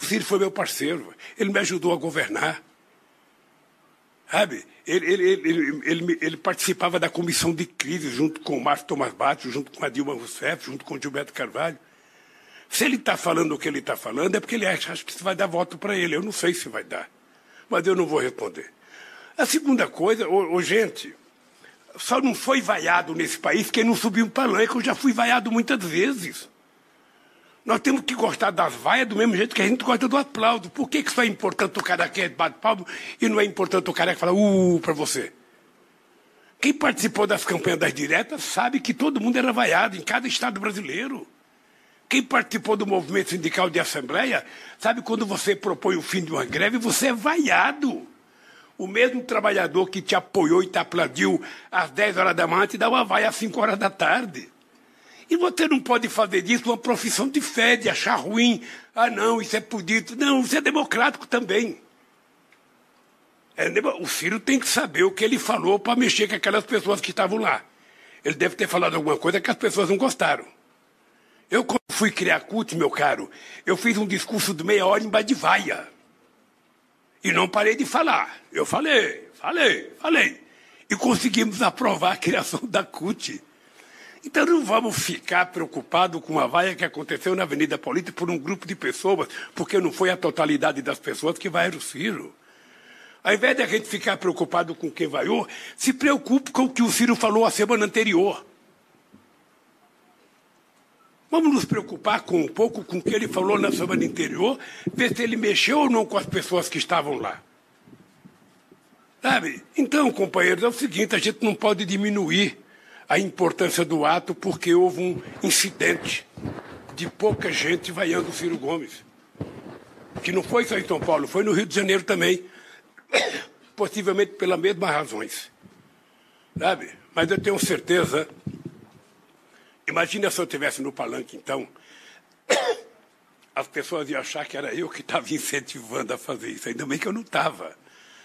O Ciro foi meu parceiro, ele me ajudou a governar. Sabe? Ele, ele, ele, ele, ele participava da comissão de crise junto com o Márcio Tomás Bato, junto com a Dilma Rousseff, junto com o Gilberto Carvalho. Se ele está falando o que ele está falando, é porque ele acha, acha que isso vai dar voto para ele. Eu não sei se vai dar. Mas eu não vou responder. A segunda coisa, ô, ô, gente, só não foi vaiado nesse país quem não subiu um palanque. Eu já fui vaiado muitas vezes. Nós temos que gostar das vaias do mesmo jeito que a gente gosta do aplauso. Por que, que só é importante o cara que bate palmo e não é importante o cara que fala uh para você? Quem participou das campanhas das diretas sabe que todo mundo era vaiado em cada estado brasileiro. Quem participou do movimento sindical de assembleia sabe quando você propõe o fim de uma greve, você é vaiado. O mesmo trabalhador que te apoiou e te aplaudiu às 10 horas da manhã te dá uma vaia às 5 horas da tarde. E você não pode fazer disso uma profissão de fé, de achar ruim. Ah, não, isso é podido. Não, isso é democrático também. É, o Ciro tem que saber o que ele falou para mexer com aquelas pessoas que estavam lá. Ele deve ter falado alguma coisa que as pessoas não gostaram. Eu, quando fui criar CUT, meu caro, eu fiz um discurso de meia hora em Badivaia. E não parei de falar. Eu falei, falei, falei. E conseguimos aprovar a criação da CUT. Então não vamos ficar preocupados com a vaia que aconteceu na Avenida Paulista por um grupo de pessoas, porque não foi a totalidade das pessoas que vaiaram o Ciro. Ao invés de a gente ficar preocupado com quem vaiou, se preocupe com o que o Ciro falou a semana anterior. Vamos nos preocupar com um pouco com o que ele falou na semana anterior, ver se ele mexeu ou não com as pessoas que estavam lá. Sabe? Então, companheiros, é o seguinte, a gente não pode diminuir a importância do ato porque houve um incidente de pouca gente vaiando o Ciro Gomes. Que não foi só em São Paulo, foi no Rio de Janeiro também. Possivelmente pelas mesmas razões. Sabe? Mas eu tenho certeza. Imagina se eu estivesse no palanque, então. As pessoas iam achar que era eu que estava incentivando a fazer isso. Ainda bem que eu não estava.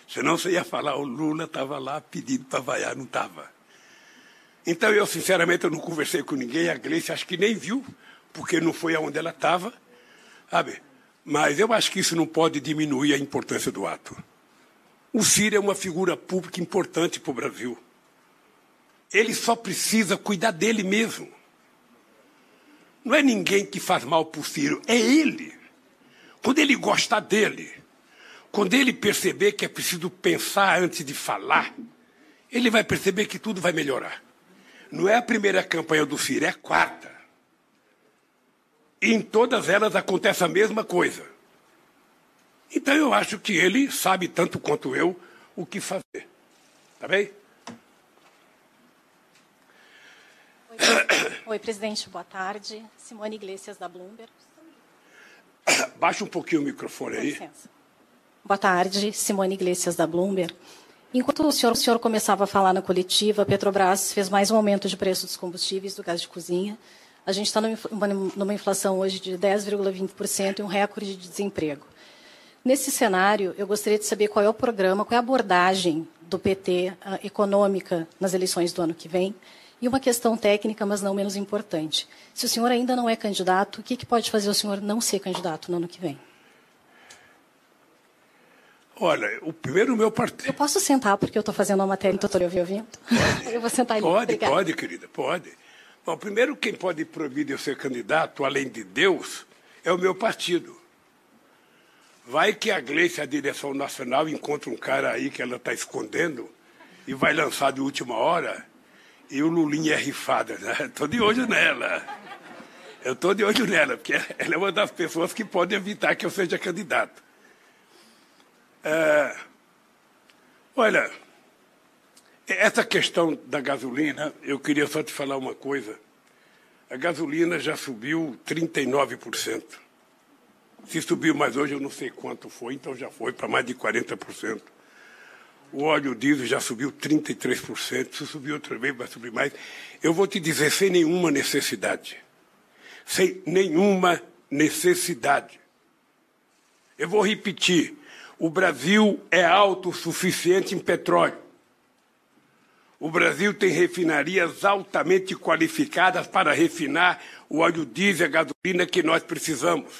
Senão você ia falar, o Lula estava lá pedindo para vaiar, não estava. Então eu, sinceramente, eu não conversei com ninguém, a Gleice acho que nem viu, porque não foi aonde ela estava, sabe? Mas eu acho que isso não pode diminuir a importância do ato. O Ciro é uma figura pública importante para o Brasil. Ele só precisa cuidar dele mesmo. Não é ninguém que faz mal para o Ciro, é ele. Quando ele gostar dele, quando ele perceber que é preciso pensar antes de falar, ele vai perceber que tudo vai melhorar. Não é a primeira campanha do Ciro, é a quarta. E em todas elas acontece a mesma coisa. Então eu acho que ele sabe tanto quanto eu o que fazer. Tá bem? Oi, Oi presidente, boa tarde. Simone Iglesias, da Bloomberg. Baixa um pouquinho o microfone aí. licença. Boa tarde, Simone Iglesias, da Bloomberg. Enquanto o senhor, o senhor começava a falar na coletiva, a Petrobras fez mais um aumento de preço dos combustíveis, do gás de cozinha. A gente está numa inflação hoje de 10,20% e um recorde de desemprego. Nesse cenário, eu gostaria de saber qual é o programa, qual é a abordagem do PT uh, econômica nas eleições do ano que vem? E uma questão técnica, mas não menos importante. Se o senhor ainda não é candidato, o que, que pode fazer o senhor não ser candidato no ano que vem? Olha, o primeiro meu partido. Eu posso sentar porque eu estou fazendo uma matéria, então estou ouvindo. Pode, eu vou sentar ali. Pode, Obrigada. pode, querida, pode. Bom, primeiro, quem pode proibir de eu ser candidato, além de Deus, é o meu partido. Vai que a Gleice, a direção nacional, encontra um cara aí que ela está escondendo e vai lançar de última hora e o Lulinha é rifada. Estou né? de olho nela. Eu estou de olho nela, porque ela é uma das pessoas que pode evitar que eu seja candidato. É, olha, essa questão da gasolina, eu queria só te falar uma coisa. A gasolina já subiu 39%. Se subiu mais hoje, eu não sei quanto foi, então já foi para mais de 40%. O óleo diesel já subiu 33%. Se subir outra vez, vai subir mais. Eu vou te dizer, sem nenhuma necessidade. Sem nenhuma necessidade. Eu vou repetir. O Brasil é autossuficiente em petróleo. O Brasil tem refinarias altamente qualificadas para refinar o óleo diesel e a gasolina que nós precisamos.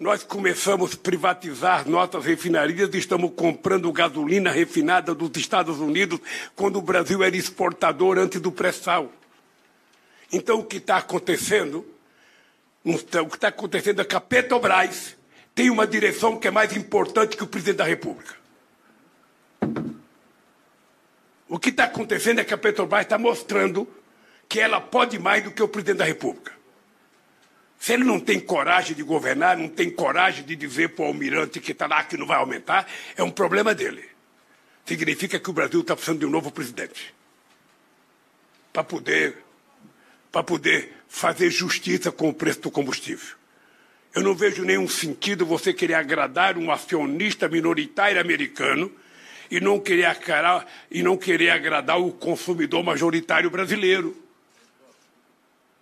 Nós começamos a privatizar nossas refinarias e estamos comprando gasolina refinada dos Estados Unidos quando o Brasil era exportador antes do pré-sal. Então, o que está acontecendo? O que está acontecendo é que a Petrobras tem uma direção que é mais importante que o presidente da República. O que está acontecendo é que a Petrobras está mostrando que ela pode mais do que o presidente da República. Se ele não tem coragem de governar, não tem coragem de dizer para o almirante que está lá que não vai aumentar, é um problema dele. Significa que o Brasil está precisando de um novo presidente. Para poder, poder fazer justiça com o preço do combustível. Eu não vejo nenhum sentido você querer agradar um acionista minoritário americano e não querer, acarar, e não querer agradar o consumidor majoritário brasileiro.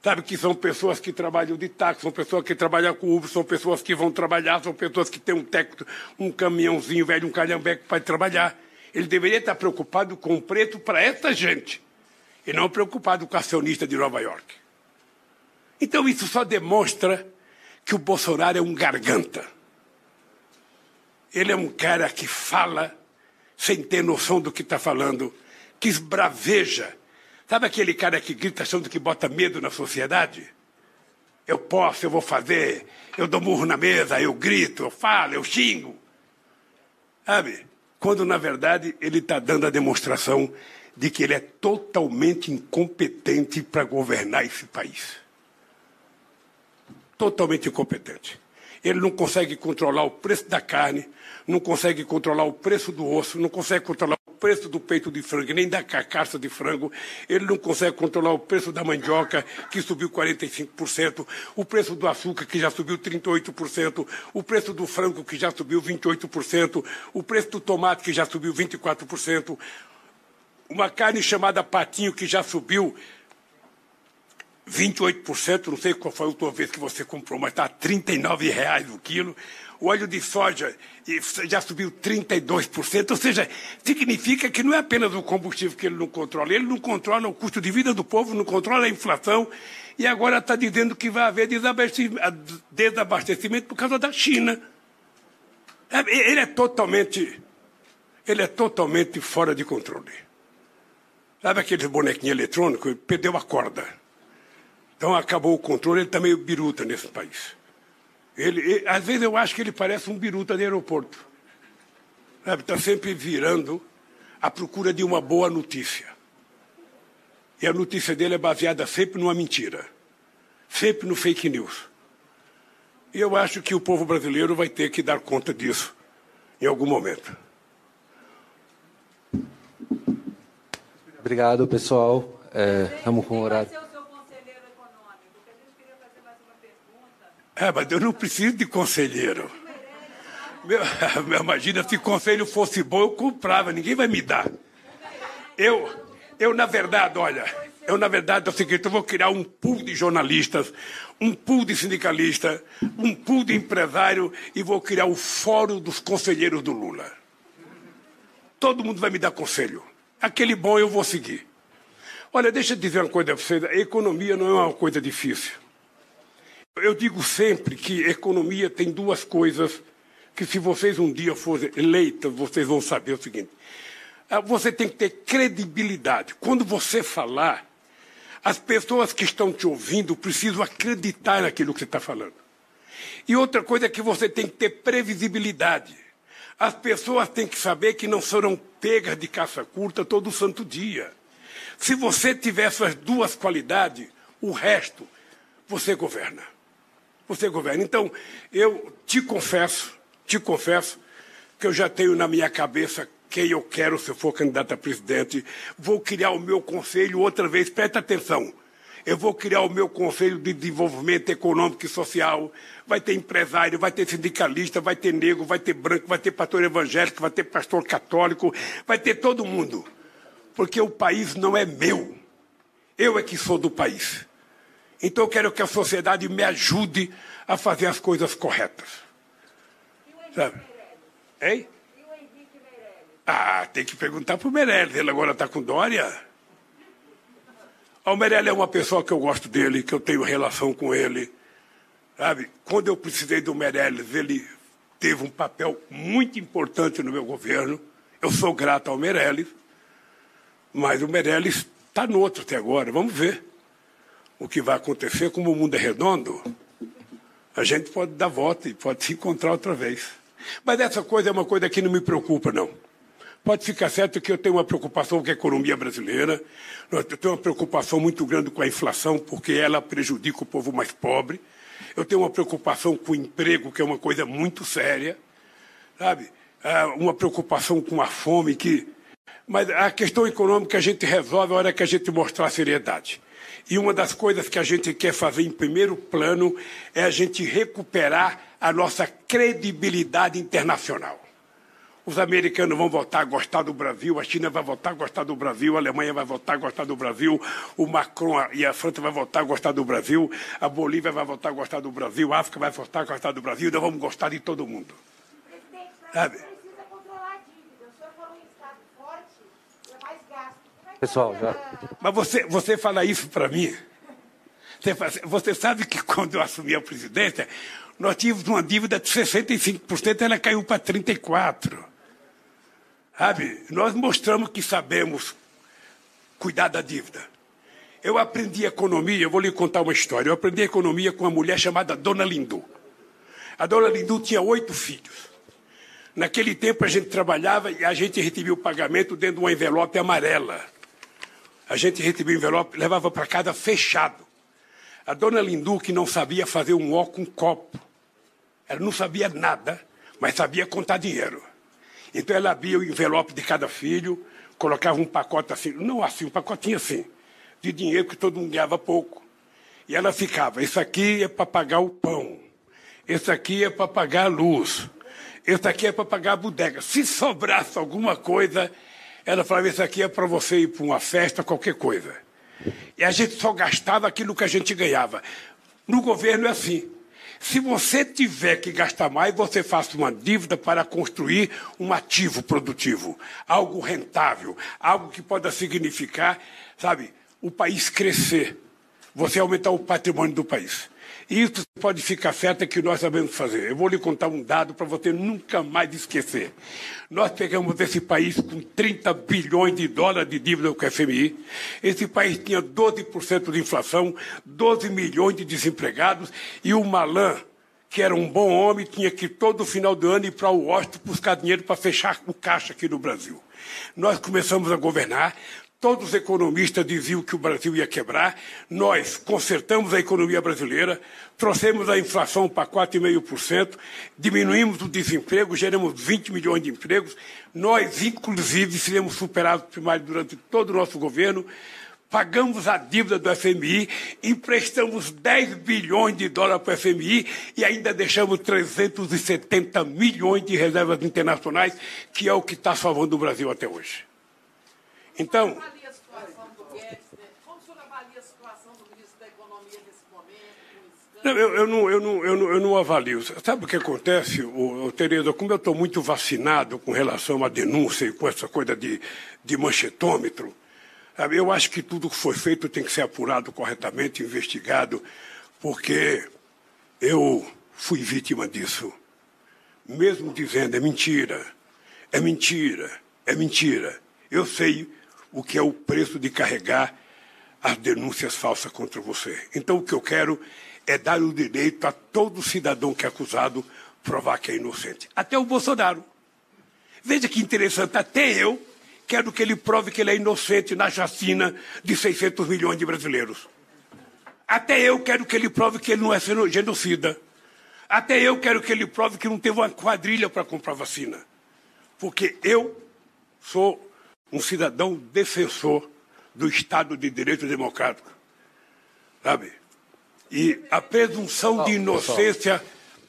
Sabe que são pessoas que trabalham de táxi, são pessoas que trabalham com Uber, são pessoas que vão trabalhar, são pessoas que têm um técnico, um caminhãozinho velho, um calhambeque para trabalhar. Ele deveria estar preocupado com o preço para essa gente e não preocupado com o acionista de Nova York. Então isso só demonstra que o Bolsonaro é um garganta. Ele é um cara que fala sem ter noção do que está falando, que esbraveja. Sabe aquele cara que grita achando que bota medo na sociedade? Eu posso, eu vou fazer, eu dou murro na mesa, eu grito, eu falo, eu xingo. Sabe? Quando, na verdade, ele está dando a demonstração de que ele é totalmente incompetente para governar esse país. Totalmente incompetente. Ele não consegue controlar o preço da carne, não consegue controlar o preço do osso, não consegue controlar o preço do peito de frango, nem da carcaça de frango, ele não consegue controlar o preço da mandioca, que subiu 45%, o preço do açúcar, que já subiu 38%, o preço do frango, que já subiu 28%, o preço do tomate, que já subiu 24%, uma carne chamada patinho, que já subiu 28%, não sei qual foi a última vez que você comprou, mas está 39 reais o quilo. O óleo de soja já subiu 32%, ou seja, significa que não é apenas o combustível que ele não controla, ele não controla o custo de vida do povo, não controla a inflação, e agora está dizendo que vai haver desabastecimento por causa da China. Ele é totalmente, ele é totalmente fora de controle. Sabe aquele bonequinho eletrônico? Ele perdeu a corda. Então acabou o controle, ele está meio biruta nesse país. Ele, ele, às vezes eu acho que ele parece um biruta de aeroporto. Está sempre virando à procura de uma boa notícia. E a notícia dele é baseada sempre numa mentira, sempre no fake news. E eu acho que o povo brasileiro vai ter que dar conta disso em algum momento. Obrigado, pessoal. É, estamos com o horário. É, mas eu não preciso de conselheiro. Meu, imagina se conselho fosse bom, eu comprava, ninguém vai me dar. Eu, eu na verdade, olha, eu na verdade é o seguinte, eu vou criar um pool de jornalistas, um pool de sindicalistas, um pool de empresário e vou criar o fórum dos conselheiros do Lula. todo mundo vai me dar conselho. Aquele bom eu vou seguir. Olha, deixa eu dizer uma coisa para vocês: a economia não é uma coisa difícil. Eu digo sempre que economia tem duas coisas que, se vocês um dia forem eleitas, vocês vão saber o seguinte: ah, você tem que ter credibilidade. Quando você falar, as pessoas que estão te ouvindo precisam acreditar naquilo que você está falando. E outra coisa é que você tem que ter previsibilidade. As pessoas têm que saber que não serão pegas de caça curta todo santo dia. Se você tiver essas duas qualidades, o resto você governa. Você governa. Então, eu te confesso, te confesso, que eu já tenho na minha cabeça quem eu quero se eu for candidato a presidente. Vou criar o meu conselho outra vez, presta atenção. Eu vou criar o meu Conselho de Desenvolvimento Econômico e Social. Vai ter empresário, vai ter sindicalista, vai ter negro, vai ter branco, vai ter pastor evangélico, vai ter pastor católico, vai ter todo mundo. Porque o país não é meu. Eu é que sou do país. Então eu quero que a sociedade me ajude a fazer as coisas corretas. Sabe? Hein? Ah, tem que perguntar para o Meirelles. Ele agora está com Dória. O Meirelles é uma pessoa que eu gosto dele, que eu tenho relação com ele. Sabe? Quando eu precisei do Meirelles, ele teve um papel muito importante no meu governo. Eu sou grato ao Meirelles, mas o Meirelles está no outro até agora. Vamos ver o que vai acontecer. Como o mundo é redondo, a gente pode dar volta e pode se encontrar outra vez. Mas essa coisa é uma coisa que não me preocupa, não. Pode ficar certo que eu tenho uma preocupação com a economia brasileira, eu tenho uma preocupação muito grande com a inflação, porque ela prejudica o povo mais pobre. Eu tenho uma preocupação com o emprego, que é uma coisa muito séria, sabe? Ah, uma preocupação com a fome, que. Mas a questão econômica a gente resolve a hora que a gente mostrar seriedade. E uma das coisas que a gente quer fazer em primeiro plano é a gente recuperar a nossa credibilidade internacional. Os americanos vão voltar a gostar do Brasil, a China vai voltar a gostar do Brasil, a Alemanha vai voltar a gostar do Brasil, o Macron e a França vai voltar a gostar do Brasil, a Bolívia vai voltar a gostar do Brasil, a África vai voltar a gostar do Brasil, nós vamos gostar de todo mundo. Sabe? Pessoal, já. Mas você, você fala isso para mim? Você, você sabe que quando eu assumi a presidência, nós tínhamos uma dívida de 65%, ela caiu para 34%. Sabe? Nós mostramos que sabemos cuidar da dívida. Eu aprendi economia, eu vou lhe contar uma história. Eu aprendi economia com uma mulher chamada Dona Lindu. A Dona Lindu tinha oito filhos. Naquele tempo a gente trabalhava e a gente recebia o pagamento dentro de uma envelope amarela. A gente recebia o envelope, levava para casa fechado. A Dona Lindu, que não sabia fazer um ó com copo, ela não sabia nada, mas sabia contar dinheiro. Então ela abria o envelope de cada filho, colocava um pacote assim, não assim, um pacotinho assim, de dinheiro que todo mundo ganhava pouco. E ela ficava, isso aqui é para pagar o pão, esse aqui é para pagar a luz, esse aqui é para pagar a bodega. Se sobrasse alguma coisa, ela falava, isso aqui é para você ir para uma festa, qualquer coisa. E a gente só gastava aquilo que a gente ganhava. No governo é assim. Se você tiver que gastar mais, você faça uma dívida para construir um ativo produtivo, algo rentável, algo que possa significar, sabe, o país crescer, você aumentar o patrimônio do país. Isso pode ficar certo é que nós sabemos fazer. Eu vou lhe contar um dado para você nunca mais esquecer. Nós pegamos esse país com 30 bilhões de dólares de dívida com o FMI. Esse país tinha 12% de inflação, 12 milhões de desempregados e o Malan, que era um bom homem, tinha que todo final do ano ir para o Washington buscar dinheiro para fechar o caixa aqui no Brasil. Nós começamos a governar, Todos os economistas diziam que o Brasil ia quebrar. Nós consertamos a economia brasileira, trouxemos a inflação para 4,5%, diminuímos o desemprego, geramos 20 milhões de empregos. Nós, inclusive, seremos superados primário durante todo o nosso governo. Pagamos a dívida do FMI, emprestamos 10 bilhões de dólares para o FMI e ainda deixamos 370 milhões de reservas internacionais, que é o que está salvando o Brasil até hoje. Então, Não, eu, eu, não, eu, não, eu, não, eu não avalio. Sabe o que acontece, o Tereza? Como eu estou muito vacinado com relação à denúncia e com essa coisa de, de manchetômetro, sabe, eu acho que tudo que foi feito tem que ser apurado corretamente, investigado, porque eu fui vítima disso. Mesmo dizendo é mentira, é mentira, é mentira. Eu sei o que é o preço de carregar as denúncias falsas contra você. Então, o que eu quero é dar o direito a todo cidadão que é acusado provar que é inocente. Até o Bolsonaro. Veja que interessante, até eu quero que ele prove que ele é inocente na chacina de 600 milhões de brasileiros. Até eu quero que ele prove que ele não é genocida. Até eu quero que ele prove que não teve uma quadrilha para comprar vacina. Porque eu sou um cidadão defensor do Estado de Direito Democrático. Sabe? E a presunção de inocência,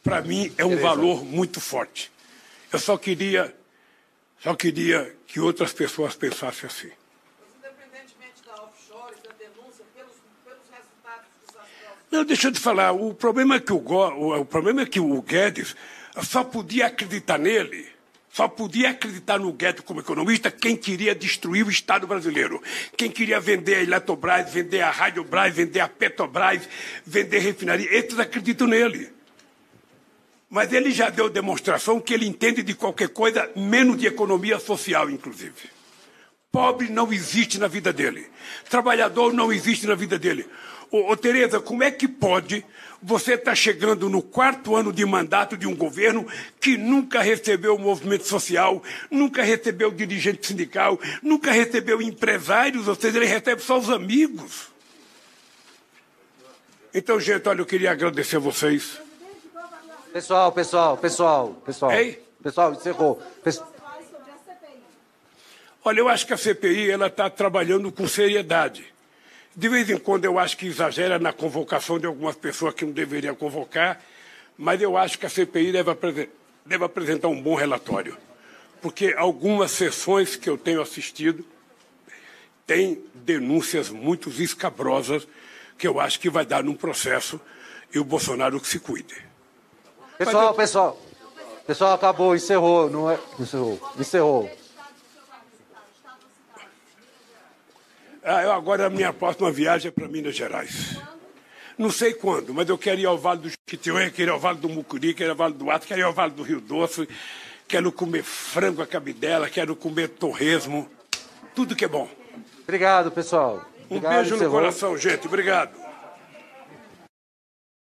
para mim, é um valor muito forte. Eu só queria, só queria que outras pessoas pensassem assim. Não, deixa eu te falar, o problema é que o, o problema é que o Guedes só podia acreditar nele só podia acreditar no Guedes como economista quem queria destruir o Estado brasileiro. Quem queria vender a Eletrobras, vender a Radiobras, vender a Petrobras, vender refinaria. Esses acreditam nele. Mas ele já deu demonstração que ele entende de qualquer coisa, menos de economia social, inclusive. Pobre não existe na vida dele. Trabalhador não existe na vida dele. Ô, ô Tereza, como é que pode você estar tá chegando no quarto ano de mandato de um governo que nunca recebeu o movimento social, nunca recebeu dirigente sindical, nunca recebeu empresários, ou seja, ele recebe só os amigos. Então, gente, olha, eu queria agradecer a vocês. Pessoal, pessoal, pessoal, pessoal. Ei? Pessoal, encerrou. Olha, eu acho que a CPI ela está trabalhando com seriedade. De vez em quando eu acho que exagera na convocação de algumas pessoas que não deveriam convocar, mas eu acho que a CPI deve, deve apresentar um bom relatório. Porque algumas sessões que eu tenho assistido têm denúncias muito escabrosas que eu acho que vai dar num processo e o Bolsonaro que se cuide. Pessoal, eu... pessoal, pessoal, acabou, encerrou, não é? Encerrou, encerrou. Ah, eu agora a minha próxima viagem é para Minas Gerais. Não sei quando, mas eu quero ir ao Vale do Chiquitiuê, quero ir ao Vale do Mucuri, quero ir ao Vale do Ato, quero ir ao Vale do Rio Doce, quero comer frango a cabidela, quero comer torresmo, tudo que é bom. Obrigado, pessoal. Um beijo no coração, gente. Obrigado.